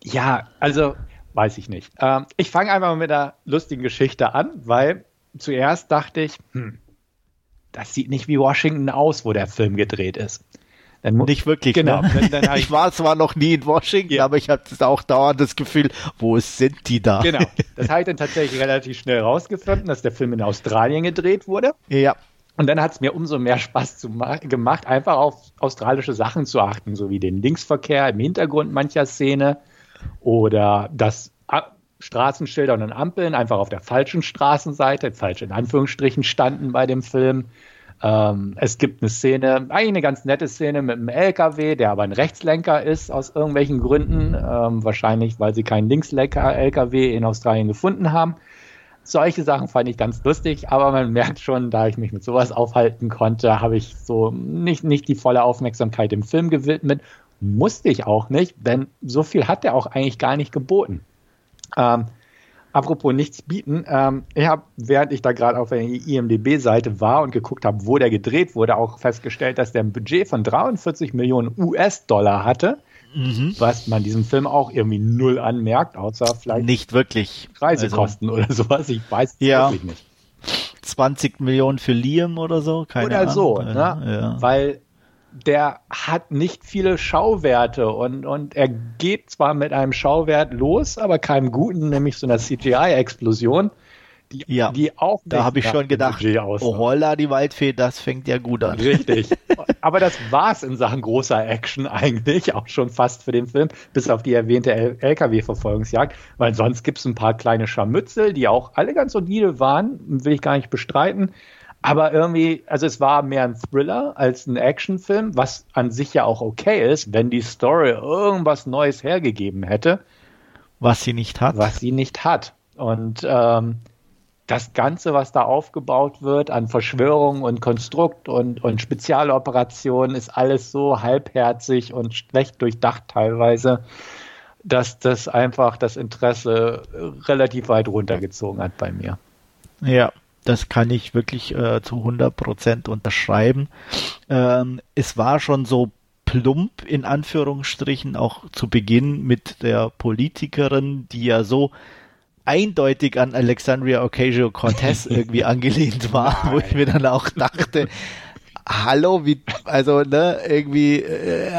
ja, also weiß ich nicht. Ähm, ich fange einfach mal mit einer lustigen Geschichte an, weil zuerst dachte ich, hm, das sieht nicht wie Washington aus, wo der Film gedreht ist. Dann nicht wirklich. Genau. Ne? Dann, dann ich, ich, war zwar noch nie in Washington, ja. aber ich habe auch dauernd das Gefühl, wo sind die da? Genau. Das habe ich dann tatsächlich relativ schnell rausgefunden, dass der Film in Australien gedreht wurde. Ja. Und dann hat es mir umso mehr Spaß gemacht, einfach auf australische Sachen zu achten, so wie den Linksverkehr im Hintergrund mancher Szene oder das Straßenschilder und Ampeln einfach auf der falschen Straßenseite, falsch in Anführungsstrichen, standen bei dem Film. Ähm, es gibt eine Szene, eigentlich eine ganz nette Szene mit einem LKW, der aber ein Rechtslenker ist aus irgendwelchen Gründen, ähm, wahrscheinlich weil sie keinen Linkslenker-LKW in Australien gefunden haben. Solche Sachen fand ich ganz lustig, aber man merkt schon, da ich mich mit sowas aufhalten konnte, habe ich so nicht, nicht die volle Aufmerksamkeit dem Film gewidmet. Musste ich auch nicht, denn so viel hat er auch eigentlich gar nicht geboten. Ähm, Apropos nichts bieten, ähm, ich habe, während ich da gerade auf der IMDB-Seite war und geguckt habe, wo der gedreht wurde, auch festgestellt, dass der ein Budget von 43 Millionen US-Dollar hatte. Mhm. Was man diesem Film auch irgendwie null anmerkt, außer vielleicht nicht wirklich Reisekosten also, oder sowas. Ich weiß ja. wirklich nicht. 20 Millionen für Liam oder so, keine oder Ahnung. so, ne? Ja. weil der hat nicht viele Schauwerte und, und er geht zwar mit einem Schauwert los, aber keinem guten, nämlich so einer CGI-Explosion, die, ja, die auch Da habe ich schon gedacht, oh holla, die Waldfee, das fängt ja gut an. Richtig. aber das war's in Sachen großer Action eigentlich, auch schon fast für den Film, bis auf die erwähnte LKW-Verfolgungsjagd, weil sonst gibt es ein paar kleine Scharmützel, die auch alle ganz solide waren, will ich gar nicht bestreiten. Aber irgendwie, also es war mehr ein Thriller als ein Actionfilm, was an sich ja auch okay ist, wenn die Story irgendwas Neues hergegeben hätte. Was sie nicht hat. Was sie nicht hat. Und ähm, das Ganze, was da aufgebaut wird an Verschwörung und Konstrukt und, und Spezialoperationen, ist alles so halbherzig und schlecht durchdacht teilweise, dass das einfach das Interesse relativ weit runtergezogen hat bei mir. Ja, das kann ich wirklich äh, zu 100 Prozent unterschreiben. Ähm, es war schon so plump in Anführungsstrichen auch zu Beginn mit der Politikerin, die ja so eindeutig an Alexandria Ocasio-Cortez irgendwie angelehnt war, Nein. wo ich mir dann auch dachte, hallo, wie, also, ne, irgendwie, äh,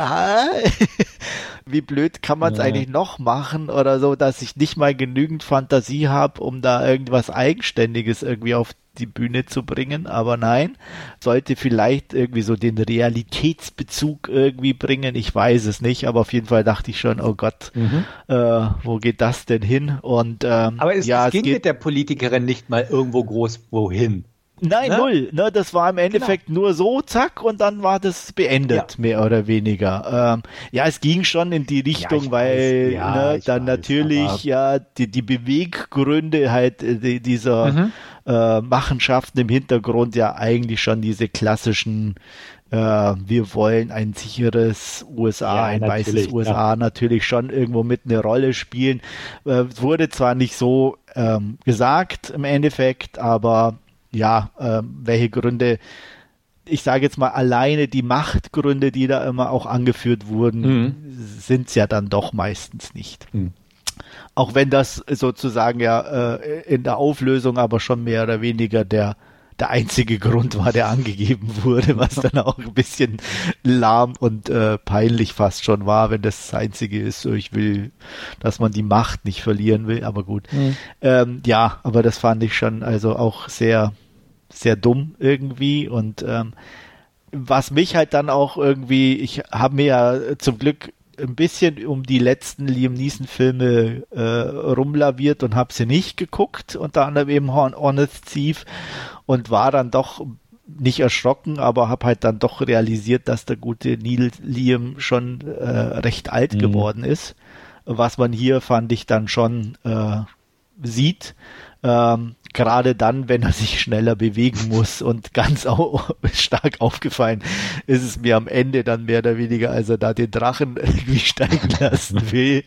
wie blöd kann man es ja. eigentlich noch machen oder so, dass ich nicht mal genügend Fantasie habe, um da irgendwas Eigenständiges irgendwie auf die Bühne zu bringen, aber nein, sollte vielleicht irgendwie so den Realitätsbezug irgendwie bringen. Ich weiß es nicht, aber auf jeden Fall dachte ich schon, oh Gott, mhm. äh, wo geht das denn hin? Und ähm, aber es, ja, es ging es geht, mit der Politikerin nicht mal irgendwo groß wohin. Nein, ne? null. Ne, das war im Endeffekt genau. nur so, zack, und dann war das beendet, ja. mehr oder weniger. Ähm, ja, es ging schon in die Richtung, ja, weil ja, ne, dann weiß, natürlich ja die, die Beweggründe halt äh, die, dieser mhm. äh, Machenschaften im Hintergrund ja eigentlich schon diese klassischen äh, wir wollen ein sicheres USA, ein weißes USA natürlich schon irgendwo mit eine Rolle spielen. Äh, wurde zwar nicht so ähm, gesagt im Endeffekt, aber ja, äh, welche Gründe, ich sage jetzt mal alleine die Machtgründe, die da immer auch angeführt wurden, mhm. sind es ja dann doch meistens nicht. Mhm. Auch wenn das sozusagen ja äh, in der Auflösung aber schon mehr oder weniger der der einzige Grund war, der angegeben wurde, was dann auch ein bisschen lahm und äh, peinlich fast schon war, wenn das, das einzige ist, so ich will, dass man die Macht nicht verlieren will, aber gut. Mhm. Ähm, ja, aber das fand ich schon also auch sehr, sehr dumm irgendwie und ähm, was mich halt dann auch irgendwie, ich habe mir ja zum Glück ein bisschen um die letzten Liam Neeson Filme äh, rumlaviert und habe sie nicht geguckt, unter anderem eben Honest Thief und war dann doch nicht erschrocken, aber habe halt dann doch realisiert, dass der gute Neil Liam schon äh, recht alt mhm. geworden ist. Was man hier fand ich dann schon äh, sieht. Ähm, gerade dann, wenn er sich schneller bewegen muss und ganz au stark aufgefallen ist es mir am Ende dann mehr oder weniger, als er da den Drachen irgendwie steigen lassen will.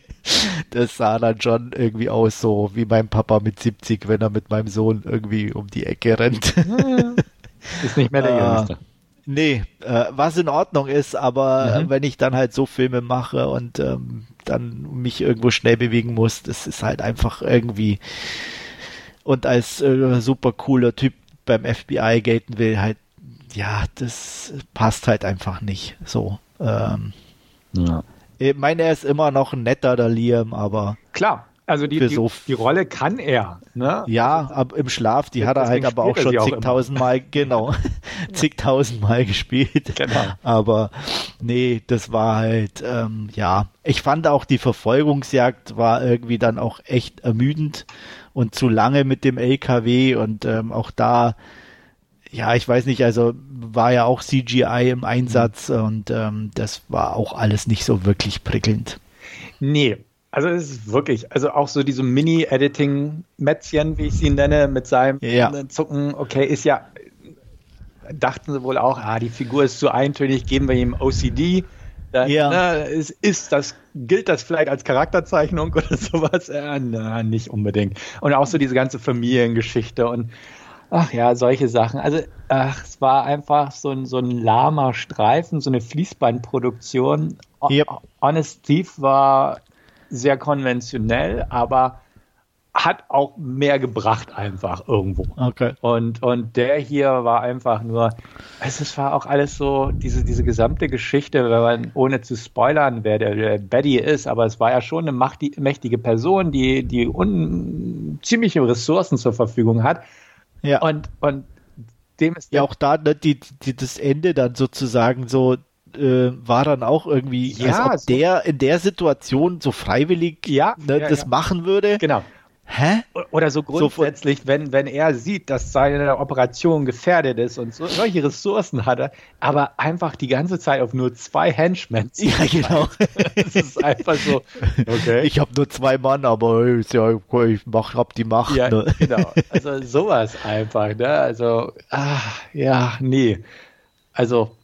Das sah dann schon irgendwie aus so wie mein Papa mit 70, wenn er mit meinem Sohn irgendwie um die Ecke rennt. Ist nicht mehr der ah. Jüngste. Nee, äh, was in Ordnung ist, aber mhm. wenn ich dann halt so Filme mache und ähm, dann mich irgendwo schnell bewegen muss, das ist halt einfach irgendwie und als äh, super cooler Typ beim FBI gelten will, halt, ja, das passt halt einfach nicht so. Ähm, ja. Ich meine, er ist immer noch ein netter, der Liam, aber. Klar, also die, die, so die, Rolle kann er. Ne? Ja, ab, im Schlaf, die hat er halt aber auch schon zigtausendmal, genau, zigtausendmal gespielt. Genau. Aber nee, das war halt, ähm, ja. Ich fand auch die Verfolgungsjagd war irgendwie dann auch echt ermüdend und zu lange mit dem LKW und ähm, auch da, ja, ich weiß nicht, also war ja auch CGI im Einsatz mhm. und ähm, das war auch alles nicht so wirklich prickelnd. Nee, also es ist wirklich, also auch so diese Mini-Editing-Mätzchen, wie ich sie nenne, mit seinem ja. Zucken, okay, ist ja, dachten sie wohl auch, ah, die Figur ist zu eintönig, geben wir ihm OCD. Dann, ja. Na, ist, ist das, gilt das vielleicht als Charakterzeichnung oder sowas? Ja, na, nicht unbedingt. Und auch so diese ganze Familiengeschichte und ach ja, solche Sachen. Also, ach, es war einfach so ein, so ein lahmer Streifen, so eine Fließbandproduktion. Yep. Honest Thief war sehr konventionell, aber hat auch mehr gebracht einfach irgendwo. Okay. Und, und der hier war einfach nur, es war auch alles so, diese, diese gesamte Geschichte, wenn man, ohne zu spoilern, wer der, der Betty ist, aber es war ja schon eine mächtige Person, die, die un, ziemliche Ressourcen zur Verfügung hat. Ja. Und, und dem ist ja auch da ne, die, die, das Ende dann sozusagen so äh, war dann auch irgendwie, ja, als ob so der in der Situation so freiwillig ja, ne, ja, das ja. machen würde. Genau. Hä? Oder so grundsätzlich, so wenn, wenn er sieht, dass seine Operation gefährdet ist und so, solche Ressourcen hat er, aber einfach die ganze Zeit auf nur zwei Henchmen. Ja, genau. das ist einfach so, okay. Ich habe nur zwei Mann, aber ja, ich mach, hab die Macht. Ja, ne? genau. Also sowas einfach, ne? Also, ah, ja, nee. Also,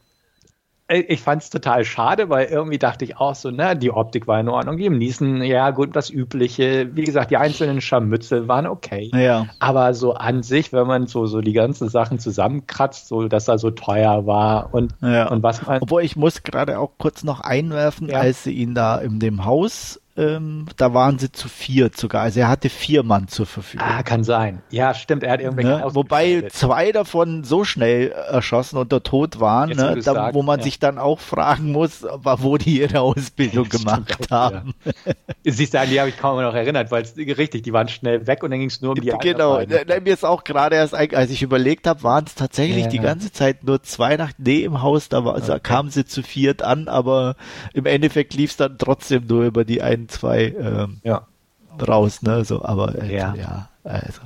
ich fand es total schade, weil irgendwie dachte ich auch so, ne, die Optik war in Ordnung. Die Niesen, ja gut, das Übliche. Wie gesagt, die einzelnen Scharmützel waren okay. Ja. Aber so an sich, wenn man so, so die ganzen Sachen zusammenkratzt, so, dass er so teuer war und, ja. und was man. Obwohl ich muss gerade auch kurz noch einwerfen, ja. als sie ihn da in dem Haus ähm, da waren sie zu vier sogar. Also er hatte vier Mann zur Verfügung. Ah, kann sein. Ja, stimmt. Er hat irgendwelche ne? Wobei zwei davon so schnell erschossen und Tod waren, ne? da, sagst, wo man ja. sich dann auch fragen muss, wo die ihre Ausbildung gemacht auch, haben. Ja. Siehst du, an die habe ich kaum noch erinnert, weil es richtig, die waren schnell weg und dann ging es nur um die Genau, ne, mir ist auch gerade erst, als ich überlegt habe, waren es tatsächlich ja. die ganze Zeit nur zwei nach nee im Haus, da, war, okay. da kamen sie zu viert an, aber im Endeffekt lief es dann trotzdem nur über die einen zwei ähm, ja. raus, ne? So, aber äh, ja. ja, also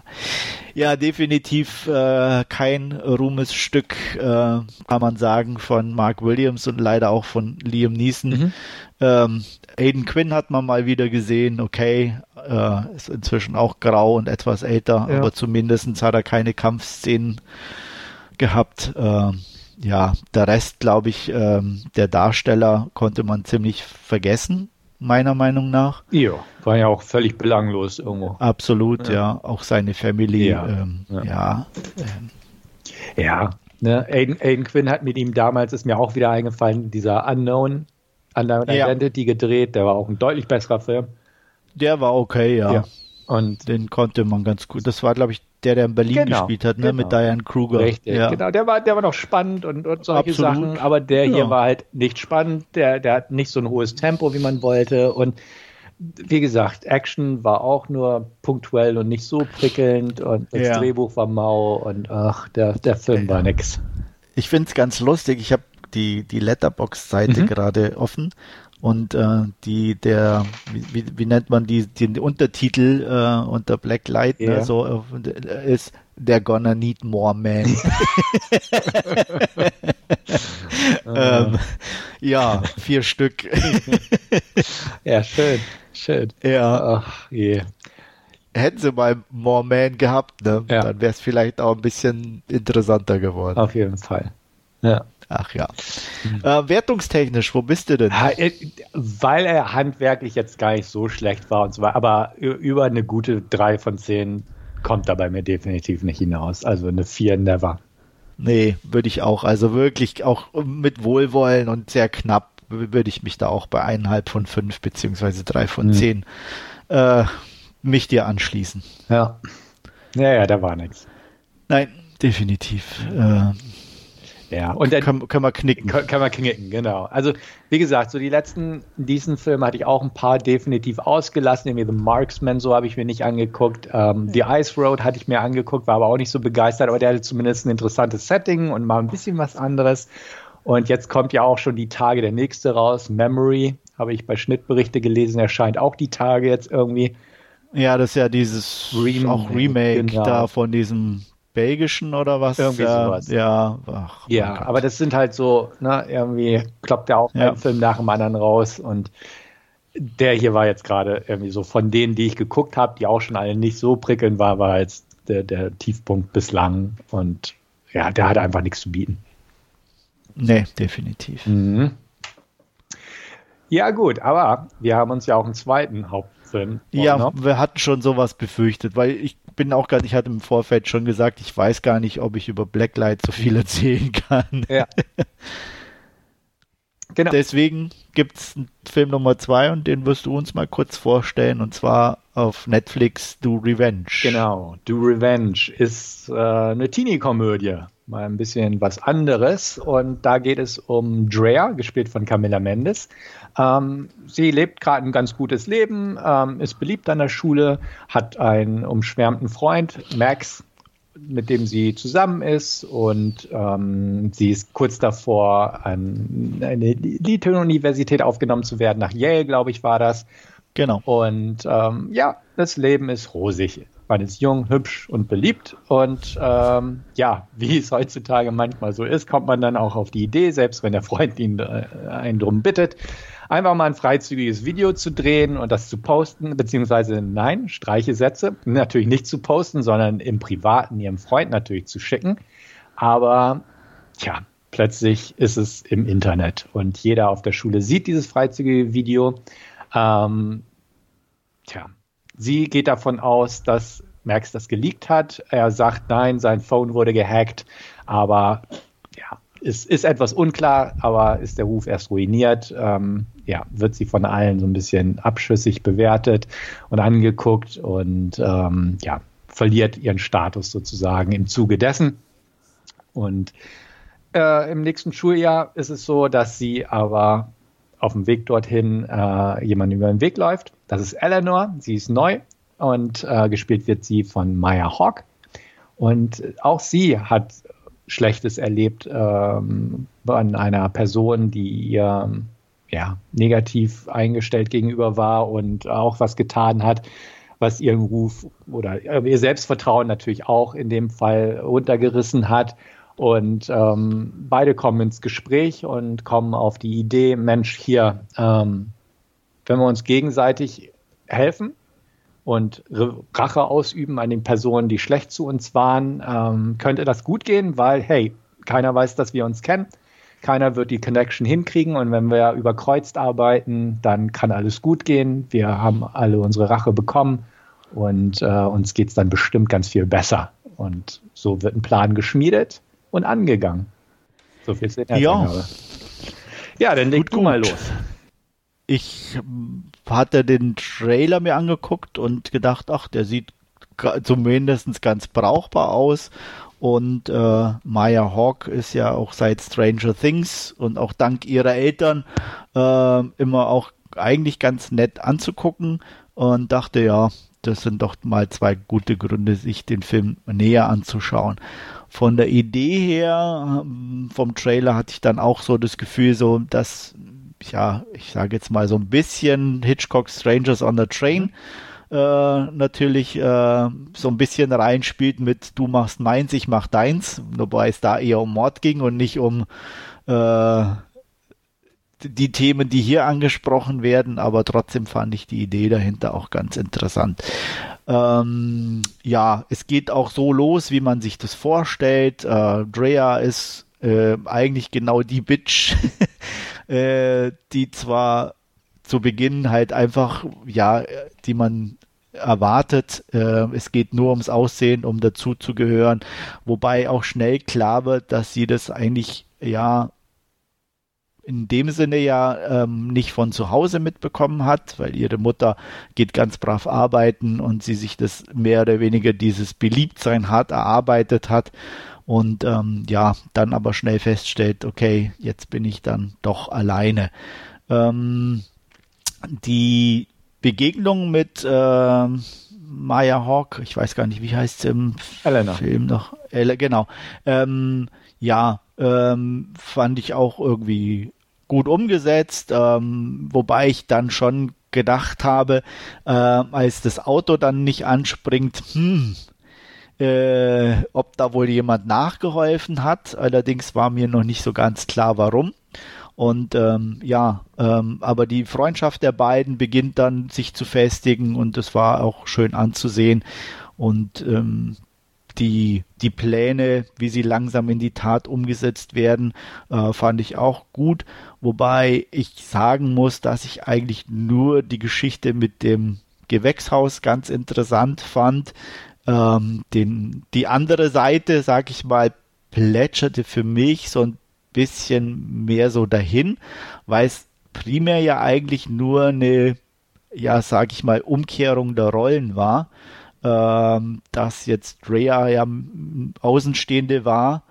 ja, definitiv äh, kein Ruhmesstück, äh, kann man sagen, von Mark Williams und leider auch von Liam Neeson. Mhm. Ähm, Aiden Quinn hat man mal wieder gesehen, okay, äh, ist inzwischen auch grau und etwas älter, ja. aber zumindest hat er keine Kampfszenen gehabt. Äh, ja, der Rest, glaube ich, ähm, der Darsteller konnte man ziemlich vergessen meiner Meinung nach. Ja, war ja auch völlig belanglos irgendwo. Absolut, ja. ja. Auch seine Family, ja. Ähm, ja. Ja, ähm. ja ne? Aiden, Aiden, Quinn hat mit ihm damals, ist mir auch wieder eingefallen, dieser Unknown, Unknown Identity gedreht, der war auch ein deutlich besserer Film. Der war okay, ja. Und den konnte man ganz gut. Das war, glaube ich, der, der in Berlin genau, gespielt hat, ne, genau. mit Diane Kruger. Richtig, ja. genau. Der war, der war noch spannend und, und solche Absolut. Sachen, aber der hier ja. war halt nicht spannend. Der, der hat nicht so ein hohes Tempo, wie man wollte. Und wie gesagt, Action war auch nur punktuell und nicht so prickelnd und das ja. Drehbuch war mau und ach, der, der Film war nix. Ich finde es ganz lustig. Ich habe die, die Letterbox-Seite mhm. gerade offen und äh, die, der, wie, wie nennt man die, den Untertitel äh, unter Black Light, yeah. ne, so äh, ist They're gonna need more men. ähm, ja, vier Stück. ja, schön, schön. Ja. Ach, je. Hätten sie mal More Men gehabt, ne? Ja. dann wäre es vielleicht auch ein bisschen interessanter geworden. Auf jeden Fall. Ja. Ach ja. Mhm. Äh, wertungstechnisch, wo bist du denn? Weil er handwerklich jetzt gar nicht so schlecht war und so weiter, aber über eine gute 3 von 10 kommt da bei mir definitiv nicht hinaus. Also eine 4 never. Nee, würde ich auch. Also wirklich auch mit Wohlwollen und sehr knapp würde ich mich da auch bei eineinhalb von fünf beziehungsweise drei von mhm. zehn äh, mich dir anschließen. Ja. Ja, ja, da war nichts. Nein, definitiv. Äh, ja, und dann können, können wir knicken. Können, können wir knicken, genau. Also, wie gesagt, so die letzten, diesen Film hatte ich auch ein paar definitiv ausgelassen. Irgendwie The Marksman, so habe ich mir nicht angeguckt. Ähm, The Ice Road hatte ich mir angeguckt, war aber auch nicht so begeistert, aber der hatte zumindest ein interessantes Setting und mal ein bisschen was anderes. Und jetzt kommt ja auch schon die Tage der nächste raus. Memory, habe ich bei Schnittberichte gelesen, erscheint auch die Tage jetzt irgendwie. Ja, das ist ja dieses Remake, auch Remake genau. da von diesem belgischen oder was? Irgendwie ja, sowas. Ja, ach, ja aber das sind halt so, ne, irgendwie kloppt ja auch ja. ein Film nach dem anderen raus und der hier war jetzt gerade irgendwie so von denen, die ich geguckt habe, die auch schon alle nicht so prickelnd war, war jetzt der, der Tiefpunkt bislang und ja, der hatte einfach nichts zu bieten. Nee, definitiv. Mhm. Ja, gut, aber wir haben uns ja auch einen zweiten Hauptfilm. Ja, ne? wir hatten schon sowas befürchtet, weil ich bin auch gar ich hatte im Vorfeld schon gesagt, ich weiß gar nicht, ob ich über Blacklight so viel erzählen kann. Ja. genau. Deswegen gibt es Film Nummer zwei und den wirst du uns mal kurz vorstellen und zwar auf Netflix Do Revenge. Genau, Do Revenge ist äh, eine Teenie-Komödie mal ein bisschen was anderes. Und da geht es um Drea, gespielt von Camilla Mendes. Ähm, sie lebt gerade ein ganz gutes Leben, ähm, ist beliebt an der Schule, hat einen umschwärmten Freund, Max, mit dem sie zusammen ist und ähm, sie ist kurz davor, an eine Elite-Universität aufgenommen zu werden, nach Yale, glaube ich, war das. Genau. Und ähm, ja, das Leben ist rosig. Man ist jung, hübsch und beliebt. Und ähm, ja, wie es heutzutage manchmal so ist, kommt man dann auch auf die Idee, selbst wenn der Freund ihn äh, einen drum bittet, einfach mal ein freizügiges Video zu drehen und das zu posten, beziehungsweise nein, Streichesätze, natürlich nicht zu posten, sondern im Privaten ihrem Freund natürlich zu schicken. Aber tja, plötzlich ist es im Internet und jeder auf der Schule sieht dieses freizügige Video. Ähm, tja, sie geht davon aus, dass Max das geleakt hat. Er sagt, nein, sein Phone wurde gehackt, aber ja, es ist etwas unklar, aber ist der Ruf erst ruiniert. Ähm, ja, wird sie von allen so ein bisschen abschüssig bewertet und angeguckt und ähm, ja, verliert ihren Status sozusagen im Zuge dessen. Und äh, im nächsten Schuljahr ist es so, dass sie aber auf dem Weg dorthin äh, jemand über den Weg läuft. Das ist Eleanor, sie ist neu und äh, gespielt wird sie von Maya Hawk. Und auch sie hat Schlechtes erlebt ähm, an einer Person, die ihr ja, negativ eingestellt gegenüber war und auch was getan hat, was ihren Ruf oder ihr Selbstvertrauen natürlich auch in dem Fall runtergerissen hat. Und ähm, beide kommen ins Gespräch und kommen auf die Idee, Mensch, hier, ähm, wenn wir uns gegenseitig helfen und Rache ausüben an den Personen, die schlecht zu uns waren, ähm, könnte das gut gehen, weil, hey, keiner weiß, dass wir uns kennen. Keiner wird die Connection hinkriegen und wenn wir überkreuzt arbeiten, dann kann alles gut gehen. Wir haben alle unsere Rache bekommen und äh, uns geht es dann bestimmt ganz viel besser. Und so wird ein Plan geschmiedet und angegangen. So viel ist Ja. Ja, dann leg gut, du mal los. Ich hatte den Trailer mir angeguckt und gedacht, ach, der sieht zumindest ganz brauchbar aus. Und äh, Maya Hawk ist ja auch seit Stranger Things und auch dank ihrer Eltern äh, immer auch eigentlich ganz nett anzugucken und dachte, ja, das sind doch mal zwei gute Gründe, sich den Film näher anzuschauen. Von der Idee her, ähm, vom Trailer hatte ich dann auch so das Gefühl, so dass, ja, ich sage jetzt mal so ein bisschen Hitchcock Strangers on the Train äh, natürlich äh, so ein bisschen reinspielt mit du machst meins, ich mach deins, wobei es da eher um Mord ging und nicht um äh, die Themen, die hier angesprochen werden, aber trotzdem fand ich die Idee dahinter auch ganz interessant. Ähm, ja, es geht auch so los, wie man sich das vorstellt. Äh, Drea ist äh, eigentlich genau die Bitch, äh, die zwar zu Beginn halt einfach, ja, die man erwartet. Äh, es geht nur ums Aussehen, um dazu zu gehören, wobei auch schnell klar wird, dass sie das eigentlich ja in dem Sinne ja ähm, nicht von zu Hause mitbekommen hat, weil ihre Mutter geht ganz brav arbeiten und sie sich das mehr oder weniger dieses Beliebtsein hart erarbeitet hat und ähm, ja, dann aber schnell feststellt, okay, jetzt bin ich dann doch alleine. Ähm, die Begegnung mit äh, Maya Hawk, ich weiß gar nicht, wie heißt es im Elena. Film noch? Elle, genau. Ähm, ja, ähm, fand ich auch irgendwie gut umgesetzt, ähm, wobei ich dann schon gedacht habe, äh, als das Auto dann nicht anspringt, hm, äh, ob da wohl jemand nachgeholfen hat. Allerdings war mir noch nicht so ganz klar, warum. Und ähm, ja, ähm, aber die Freundschaft der beiden beginnt dann sich zu festigen und es war auch schön anzusehen. Und ähm, die, die Pläne, wie sie langsam in die Tat umgesetzt werden, äh, fand ich auch gut. Wobei ich sagen muss, dass ich eigentlich nur die Geschichte mit dem Gewächshaus ganz interessant fand. Ähm, den, die andere Seite, sag ich mal, plätscherte für mich so ein bisschen mehr so dahin, weil es primär ja eigentlich nur eine, ja, sag ich mal, Umkehrung der Rollen war ähm, dass jetzt Drea ja Außenstehende war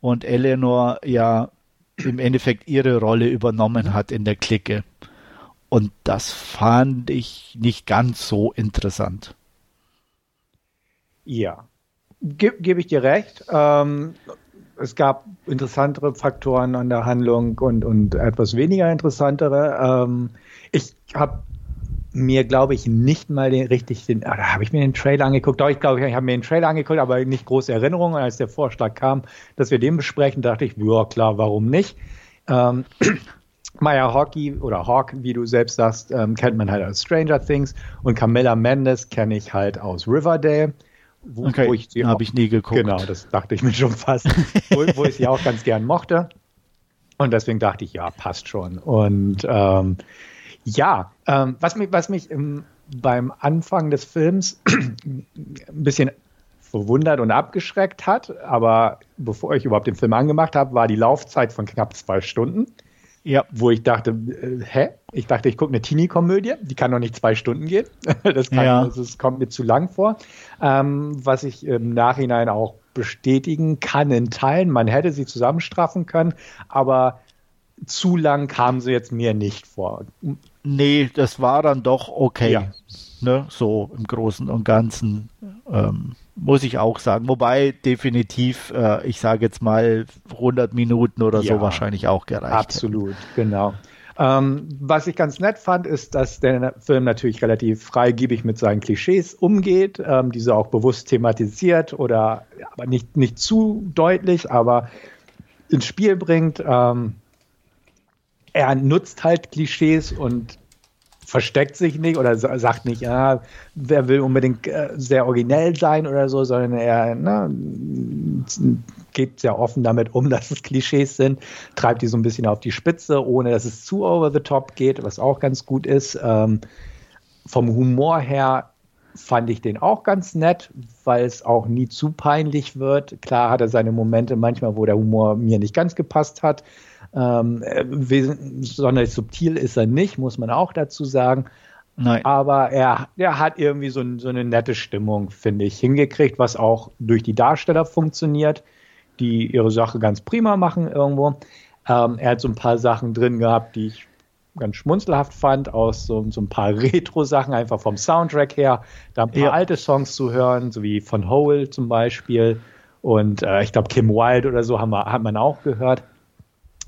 und Eleanor ja im Endeffekt ihre Rolle übernommen hat in der Clique. Und das fand ich nicht ganz so interessant. Ja, gebe geb ich dir recht. Ähm, es gab interessantere Faktoren an der Handlung und, und etwas weniger interessantere. Ähm, ich habe mir, glaube ich, nicht mal den richtig den, ah, da habe ich mir den Trailer angeguckt. Doch, ich glaube, ich habe mir den Trailer angeguckt, aber nicht große Erinnerungen. Als der Vorschlag kam, dass wir den besprechen, dachte ich, ja klar, warum nicht? Ähm, Maya Hockey oder Hawk, wie du selbst sagst, ähm, kennt man halt aus Stranger Things und Camilla Mendes kenne ich halt aus Riverdale. Wo, okay, wo ich sie habe ich nie geguckt. Genau, das dachte ich mir schon fast, wo, wo, ich sie auch ganz gern mochte. Und deswegen dachte ich, ja, passt schon. Und ähm, ja, ähm, was mich, was mich im, beim Anfang des Films ein bisschen verwundert und abgeschreckt hat, aber bevor ich überhaupt den Film angemacht habe, war die Laufzeit von knapp zwei Stunden. Ja. Wo ich dachte, äh, hä? Ich dachte, ich gucke eine Teenie-Komödie, die kann doch nicht zwei Stunden gehen. das, kann, ja. also, das kommt mir zu lang vor. Ähm, was ich im Nachhinein auch bestätigen kann in Teilen. Man hätte sie zusammenstraffen können, aber zu lang kamen sie jetzt mir nicht vor. Nee, das war dann doch okay. Ja. Ne, so im Großen und Ganzen. Ähm, muss ich auch sagen. Wobei definitiv, äh, ich sage jetzt mal 100 Minuten oder ja, so wahrscheinlich auch gereicht. Absolut, hätten. genau. Ähm, was ich ganz nett fand, ist, dass der Film natürlich relativ freigebig mit seinen Klischees umgeht, ähm, diese auch bewusst thematisiert oder aber nicht, nicht zu deutlich, aber ins Spiel bringt. Ähm, er nutzt halt Klischees und versteckt sich nicht oder sagt nicht, ja, wer will unbedingt äh, sehr originell sein oder so, sondern er ne, geht sehr offen damit um, dass es Klischees sind, treibt die so ein bisschen auf die Spitze, ohne dass es zu over the top geht, was auch ganz gut ist. Ähm, vom Humor her fand ich den auch ganz nett, weil es auch nie zu peinlich wird. Klar hat er seine Momente manchmal, wo der Humor mir nicht ganz gepasst hat. Ähm, sonderlich subtil ist er nicht, muss man auch dazu sagen. Nein. Aber er, er hat irgendwie so, so eine nette Stimmung, finde ich, hingekriegt, was auch durch die Darsteller funktioniert, die ihre Sache ganz prima machen irgendwo. Ähm, er hat so ein paar Sachen drin gehabt, die ich ganz schmunzelhaft fand, aus so, so ein paar Retro-Sachen, einfach vom Soundtrack her. Da ein paar ja. alte Songs zu hören, so wie von Hole zum Beispiel. Und äh, ich glaube, Kim Wilde oder so haben wir, hat man auch gehört.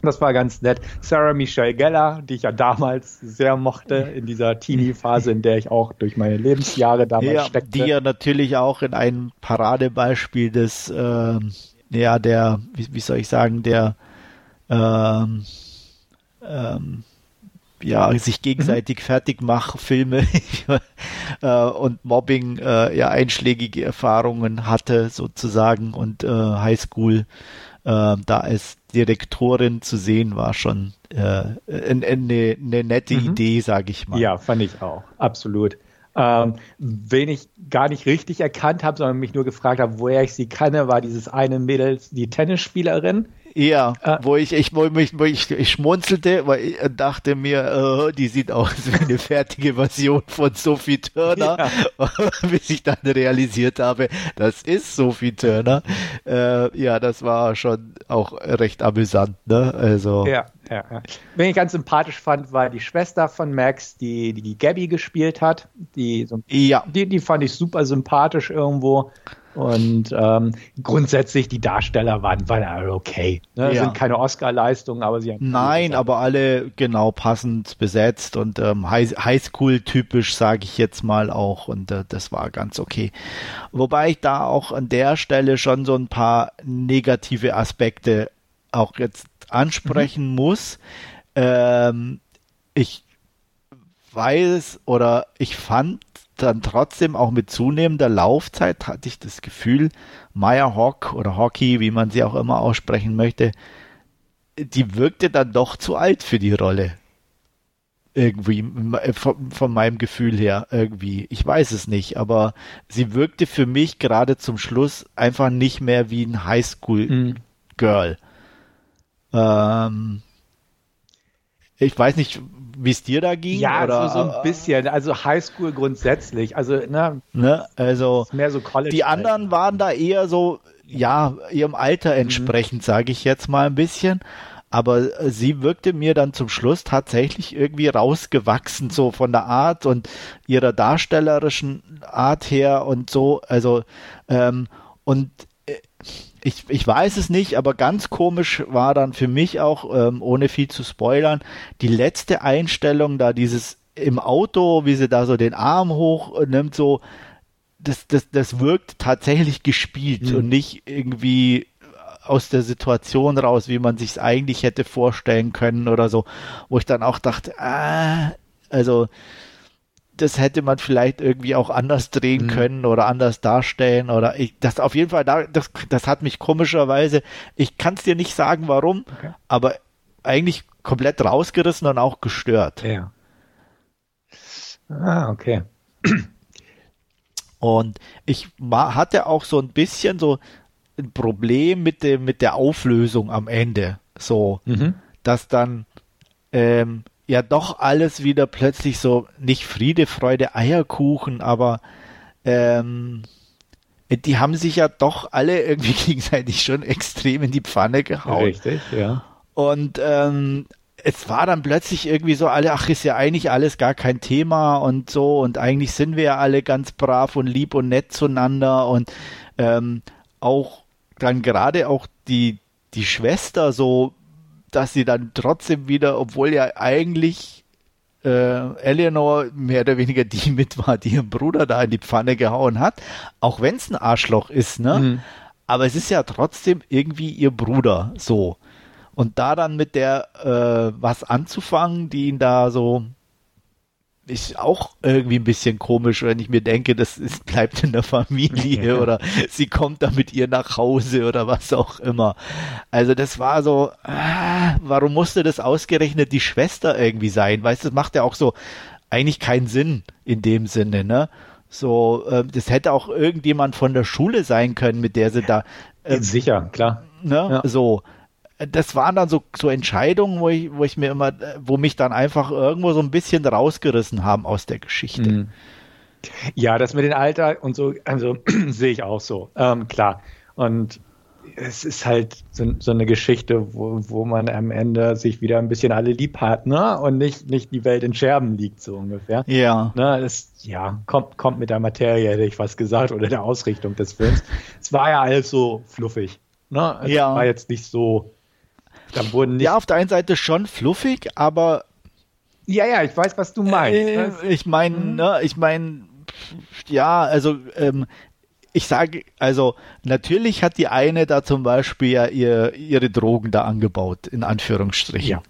Das war ganz nett. Sarah Michelle Geller, die ich ja damals sehr mochte, in dieser Teenie-Phase, in der ich auch durch meine Lebensjahre damals ja, steckte. Die ja natürlich auch in ein Paradebeispiel des, äh, ja, der, wie, wie, soll ich sagen, der, ähm, ähm, ja, sich gegenseitig mhm. fertig mach Filme äh, und Mobbing äh, ja einschlägige Erfahrungen hatte sozusagen und äh, Highschool äh, da als Direktorin zu sehen, war schon äh, eine, eine nette mhm. Idee, sage ich mal. Ja, fand ich auch, absolut. Ähm, wen ich gar nicht richtig erkannt habe, sondern mich nur gefragt habe, woher ich sie kannte, war dieses eine Mädel, die Tennisspielerin, ja, äh, wo ich, ich, wo ich, wo ich, ich schmunzelte, weil ich dachte mir, äh, die sieht aus wie eine fertige Version von Sophie Turner, ja. bis ich dann realisiert habe, das ist Sophie Turner. Äh, ja, das war schon auch recht amüsant, ne? Also. Ja, ja, ja. Wen ich ganz sympathisch fand, war die Schwester von Max, die die, die Gabby gespielt hat. Die, so, ja. die, die fand ich super sympathisch irgendwo. Und ähm, grundsätzlich die Darsteller waren, waren alle okay. Ne? Ja. Sind keine Oscar-Leistungen, aber sie haben. Nein, aber alle genau passend besetzt und ähm, Highschool-typisch, sage ich jetzt mal auch. Und äh, das war ganz okay. Wobei ich da auch an der Stelle schon so ein paar negative Aspekte auch jetzt ansprechen mhm. muss. Ähm, ich weiß oder ich fand dann trotzdem auch mit zunehmender Laufzeit hatte ich das Gefühl, Maya Hawk oder Hockey, wie man sie auch immer aussprechen möchte, die wirkte dann doch zu alt für die Rolle. Irgendwie, von, von meinem Gefühl her, irgendwie. Ich weiß es nicht, aber sie wirkte für mich gerade zum Schluss einfach nicht mehr wie ein Highschool-Girl. Mhm. Ähm, ich weiß nicht, wie es dir da ging? Ja, oder, so, so ein bisschen. Also Highschool grundsätzlich. Also, ne, ne also mehr so College. Die anderen waren da eher so, ja, ihrem Alter mhm. entsprechend, mhm. sage ich jetzt mal ein bisschen. Aber sie wirkte mir dann zum Schluss tatsächlich irgendwie rausgewachsen, so von der Art und ihrer darstellerischen Art her und so. Also, ähm, und äh, ich, ich weiß es nicht, aber ganz komisch war dann für mich auch, ähm, ohne viel zu spoilern, die letzte Einstellung da dieses im Auto, wie sie da so den Arm hochnimmt, so, das, das, das wirkt tatsächlich gespielt mhm. und nicht irgendwie aus der Situation raus, wie man sich es eigentlich hätte vorstellen können oder so, wo ich dann auch dachte, ah, also das hätte man vielleicht irgendwie auch anders drehen mhm. können oder anders darstellen oder ich, das auf jeden Fall, das, das hat mich komischerweise, ich kann es dir nicht sagen, warum, okay. aber eigentlich komplett rausgerissen und auch gestört. Ja. Ah, okay. Und ich hatte auch so ein bisschen so ein Problem mit dem, mit der Auflösung am Ende. So, mhm. dass dann ähm, ja doch alles wieder plötzlich so nicht Friede, Freude, Eierkuchen, aber ähm, die haben sich ja doch alle irgendwie gegenseitig schon extrem in die Pfanne gehauen. Richtig, ja. Und ähm, es war dann plötzlich irgendwie so alle, ach, ist ja eigentlich alles gar kein Thema und so und eigentlich sind wir ja alle ganz brav und lieb und nett zueinander und ähm, auch dann gerade auch die, die Schwester so dass sie dann trotzdem wieder, obwohl ja eigentlich äh, Eleanor mehr oder weniger die mit war, die ihren Bruder da in die Pfanne gehauen hat, auch wenn es ein Arschloch ist, ne? Mhm. Aber es ist ja trotzdem irgendwie ihr Bruder, so. Und da dann mit der äh, was anzufangen, die ihn da so ist auch irgendwie ein bisschen komisch, wenn ich mir denke, das ist, bleibt in der Familie oder sie kommt da mit ihr nach Hause oder was auch immer. Also das war so, ah, warum musste das ausgerechnet die Schwester irgendwie sein? Weißt du, das macht ja auch so eigentlich keinen Sinn in dem Sinne, ne? So, äh, das hätte auch irgendjemand von der Schule sein können, mit der sie da. Äh, Sicher, klar. Ne? Ja. So das waren dann so, so Entscheidungen, wo ich, wo ich mir immer, wo mich dann einfach irgendwo so ein bisschen rausgerissen haben aus der Geschichte. Mhm. Ja, das mit dem Alter und so, also sehe ich auch so, ähm, klar. Und es ist halt so, so, eine Geschichte, wo, wo man am Ende sich wieder ein bisschen alle lieb hat, ne? Und nicht, nicht die Welt in Scherben liegt, so ungefähr. Ja. Ne? Es, ja, kommt, kommt mit der Materie, hätte ich was gesagt, oder der Ausrichtung des Films. es war ja alles so fluffig. Ne? Es ja. war jetzt nicht so da wurden nicht ja, auf der einen Seite schon fluffig, aber ja, ja, ich weiß, was du meinst. Äh, ich meine, mhm. ne, ich meine, ja, also ähm, ich sage, also natürlich hat die eine da zum Beispiel ja ihr, ihre Drogen da angebaut, in Anführungsstrichen. Ja.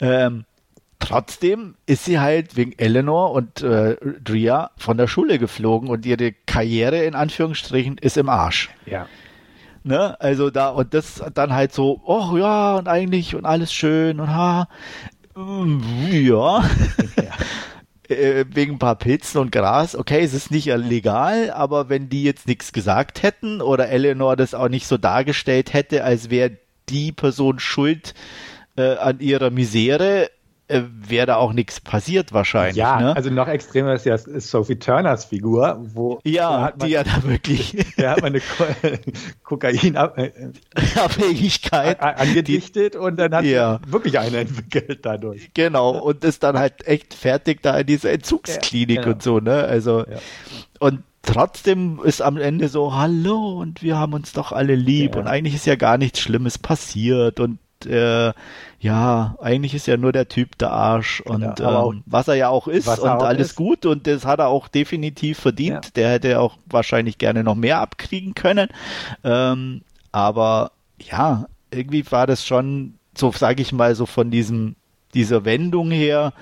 Ähm, trotzdem ist sie halt wegen Eleanor und äh, Drea von der Schule geflogen und ihre Karriere in Anführungsstrichen ist im Arsch. Ja. Ne? Also da, und das dann halt so, oh ja, und eigentlich und alles schön und ha, mm, ja. ja. Äh, wegen ein paar Pilzen und Gras, okay, es ist nicht legal, aber wenn die jetzt nichts gesagt hätten oder Eleanor das auch nicht so dargestellt hätte, als wäre die Person schuld äh, an ihrer Misere, äh, wäre da auch nichts passiert wahrscheinlich. Ja, ne? also noch extremer ist ja Sophie Turners Figur, wo ja, die ja da wirklich, der hat man eine Ko Kokainabhängigkeit äh, angedichtet die, und dann hat ja. wirklich eine entwickelt dadurch. Genau und ist dann halt echt fertig da in dieser Entzugsklinik ja, genau. und so, ne? Also ja. und trotzdem ist am Ende so, hallo, und wir haben uns doch alle lieb ja. und eigentlich ist ja gar nichts Schlimmes passiert und äh, ja, eigentlich ist ja nur der Typ der Arsch und ja, ähm, was er ja auch ist und auch alles ist. gut und das hat er auch definitiv verdient. Ja. Der hätte auch wahrscheinlich gerne noch mehr abkriegen können. Ähm, aber ja, irgendwie war das schon so, sage ich mal, so von diesem dieser Wendung her.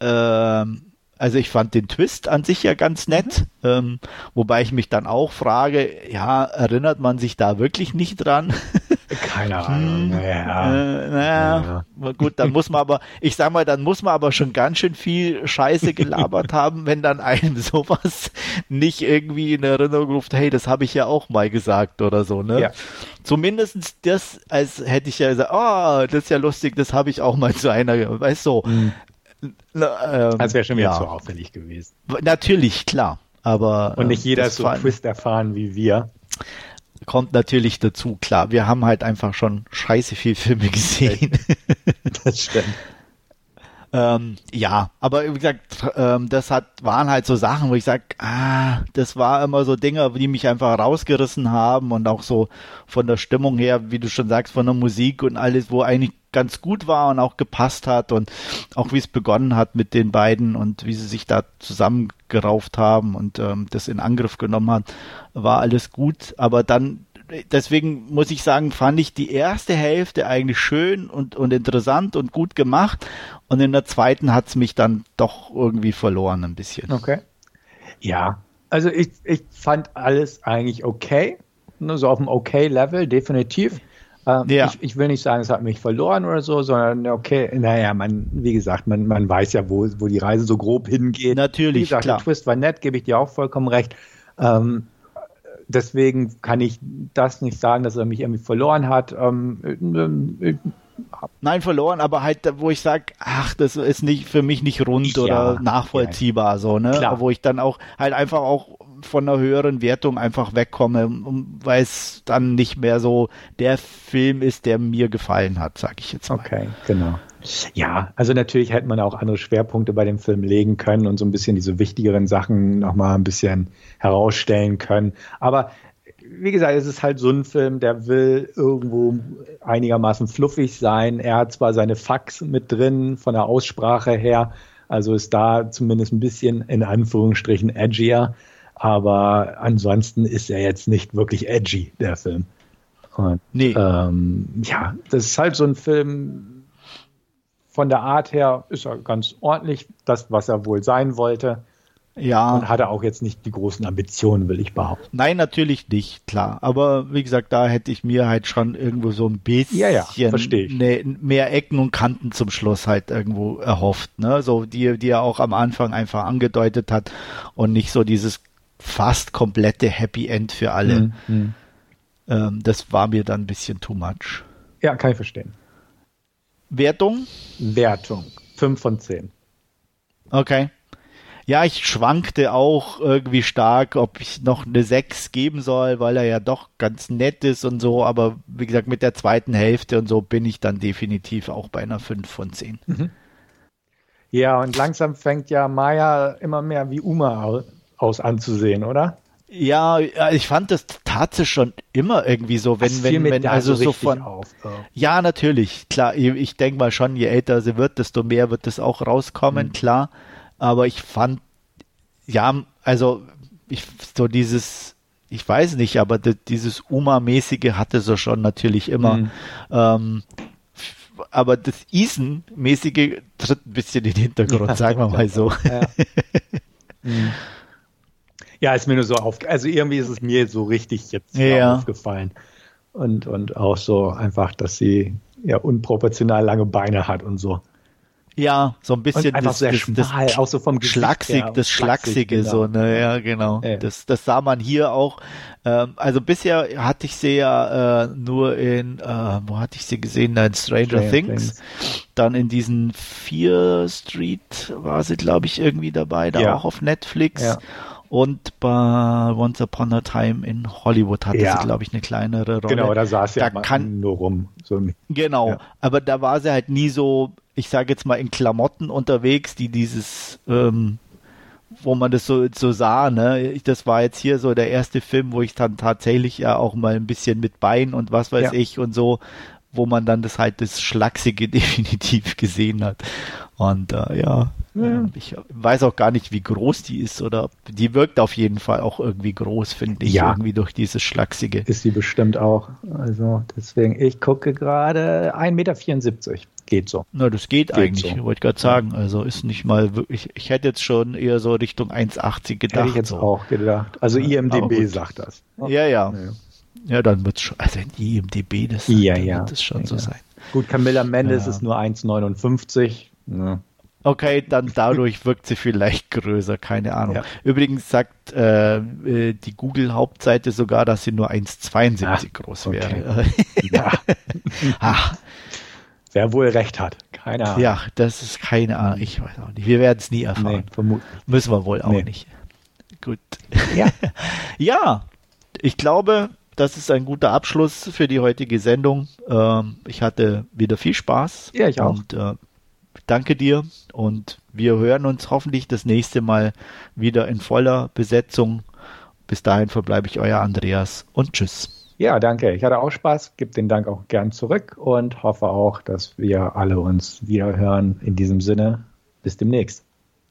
Ähm, also ich fand den Twist an sich ja ganz nett, mhm. ähm, wobei ich mich dann auch frage, ja, erinnert man sich da wirklich nicht dran? Keine Ahnung. Naja. Äh, naja. Ja. Gut, dann muss man aber, ich sag mal, dann muss man aber schon ganz schön viel Scheiße gelabert haben, wenn dann einem sowas nicht irgendwie in Erinnerung ruft, hey, das habe ich ja auch mal gesagt oder so, ne? Ja. Zumindest das, als hätte ich ja gesagt, oh, das ist ja lustig, das habe ich auch mal zu einer, weißt du, so. Mhm. Ähm, das wäre schon wieder ja. zu auffällig gewesen. Natürlich, klar. Aber, Und nicht jeder ist so Twist erfahren wie wir kommt natürlich dazu, klar. Wir haben halt einfach schon scheiße viel Filme gesehen. Das stimmt. ähm, ja, aber wie gesagt, ähm, das hat, waren halt so Sachen, wo ich sage, ah, das war immer so Dinge, die mich einfach rausgerissen haben und auch so von der Stimmung her, wie du schon sagst, von der Musik und alles, wo eigentlich ganz gut war und auch gepasst hat und auch wie es begonnen hat mit den beiden und wie sie sich da zusammengerauft haben und ähm, das in Angriff genommen hat, war alles gut. Aber dann, deswegen muss ich sagen, fand ich die erste Hälfte eigentlich schön und, und interessant und gut gemacht und in der zweiten hat es mich dann doch irgendwie verloren ein bisschen. Okay. Ja, also ich, ich fand alles eigentlich okay, nur so auf dem okay Level, definitiv. Ähm, ja. ich, ich, will nicht sagen, es hat mich verloren oder so, sondern okay, naja, man, wie gesagt, man, man weiß ja, wo, wo die Reise so grob hingeht. Natürlich, wie gesagt, klar. der Twist war nett, gebe ich dir auch vollkommen recht. Ähm, deswegen kann ich das nicht sagen, dass er mich irgendwie verloren hat. Ähm, äh, Nein, verloren, aber halt, wo ich sage, ach, das ist nicht für mich nicht rund ja, oder nachvollziehbar, ja. so, ne? Klar. Wo ich dann auch halt einfach auch von einer höheren Wertung einfach wegkomme, weil es dann nicht mehr so der Film ist, der mir gefallen hat, sage ich jetzt mal. Okay, genau. Ja, also natürlich hätte man auch andere Schwerpunkte bei dem Film legen können und so ein bisschen diese wichtigeren Sachen nochmal ein bisschen herausstellen können. Aber wie gesagt, es ist halt so ein Film, der will irgendwo einigermaßen fluffig sein. Er hat zwar seine Fax mit drin von der Aussprache her, also ist da zumindest ein bisschen in Anführungsstrichen edgier, aber ansonsten ist er jetzt nicht wirklich edgy, der Film. Und, nee. Ähm, ja, das ist halt so ein Film, von der Art her ist er ganz ordentlich, das, was er wohl sein wollte. Ja. Und hat er auch jetzt nicht die großen Ambitionen, will ich behaupten. Nein, natürlich nicht, klar. Aber wie gesagt, da hätte ich mir halt schon irgendwo so ein bisschen ja, ja, ne, mehr Ecken und Kanten zum Schluss halt irgendwo erhofft. Ne? So die, die er auch am Anfang einfach angedeutet hat und nicht so dieses fast komplette Happy End für alle. Mhm. Ähm, das war mir dann ein bisschen too much. Ja, kann ich verstehen. Wertung? Wertung. 5 von 10. Okay ja, ich schwankte auch irgendwie stark, ob ich noch eine 6 geben soll, weil er ja doch ganz nett ist und so, aber wie gesagt, mit der zweiten Hälfte und so bin ich dann definitiv auch bei einer 5 von 10. Mhm. Ja, und langsam fängt ja Maya immer mehr wie Uma aus anzusehen, oder? Ja, ich fand das tatsächlich schon immer irgendwie so, wenn, wenn, wenn, also so von. Auf, oh. Ja, natürlich, klar. Ich denke mal schon, je älter sie wird, desto mehr wird es auch rauskommen, mhm. klar aber ich fand, ja, also ich, so dieses, ich weiß nicht, aber dieses Uma-mäßige hatte so schon natürlich immer. Mhm. Ähm, aber das Isen-mäßige tritt ein bisschen in den Hintergrund, ja, sagen wir mal so. Ja. mhm. Ja, ist mir nur so auf, also irgendwie ist es mir so richtig jetzt ja. aufgefallen. Und, und auch so einfach, dass sie ja unproportional lange Beine hat und so. Ja, so ein bisschen einfach das, sehr das, schmal, das, auch so vom Schlagsig, her, das Schlagsige genau. so, ne, ja, genau. Ja. Das, das sah man hier auch. Ähm, also bisher hatte ich sie ja äh, nur in, äh, wo hatte ich sie gesehen? in Stranger, Stranger Things. Things. Dann in diesen Fear Street war sie, glaube ich, irgendwie dabei, da ja. auch auf Netflix. Ja. Und bei Once Upon a Time in Hollywood hatte ja. sie, glaube ich, eine kleinere Rolle. Genau, da saß sie da ja kann, nur rum. So. Genau, ja. aber da war sie halt nie so ich sage jetzt mal, in Klamotten unterwegs, die dieses, ähm, wo man das so, so sah, ne? Das war jetzt hier so der erste Film, wo ich dann tatsächlich ja auch mal ein bisschen mit Bein und was weiß ja. ich und so, wo man dann das halt das Schlachsige definitiv gesehen hat. Und äh, ja, ja, ich weiß auch gar nicht, wie groß die ist oder die wirkt auf jeden Fall auch irgendwie groß, finde ich, ja. irgendwie durch dieses Schlachsige. Ist sie bestimmt auch. Also deswegen, ich gucke gerade 1,74 Meter. Geht so. Na, das geht, geht eigentlich, so. wollte ich gerade sagen. Also ist nicht mal wirklich, ich hätte jetzt schon eher so Richtung 1,80 gedacht. Hätte ich jetzt so. auch gedacht. Also IMDB sagt das. Ja, ja. Ja, dann wird es schon, also in IMDB, das, ja, ja. wird es schon so sein. Gut, Camilla Mendes ist nur 1,59. Ja. Okay, dann dadurch wirkt sie vielleicht größer, keine Ahnung. Ja. Übrigens sagt äh, äh die Google-Hauptseite sogar, dass sie nur 1,72 ah, groß okay. wäre. ja. ah. Wer wohl recht hat, keine Ahnung. Ja, das ist keine Ahnung, ich weiß auch nicht. Wir werden es nie erfahren. Nee, Müssen wir wohl auch nee. nicht. Gut. Ja. ja, ich glaube, das ist ein guter Abschluss für die heutige Sendung. Ähm, ich hatte wieder viel Spaß. Ja, ich auch. Und äh, danke dir und wir hören uns hoffentlich das nächste Mal wieder in voller Besetzung. Bis dahin verbleibe ich euer Andreas und tschüss. Ja, danke. Ich hatte auch Spaß, gebe den Dank auch gern zurück und hoffe auch, dass wir alle uns wieder hören. In diesem Sinne, bis demnächst.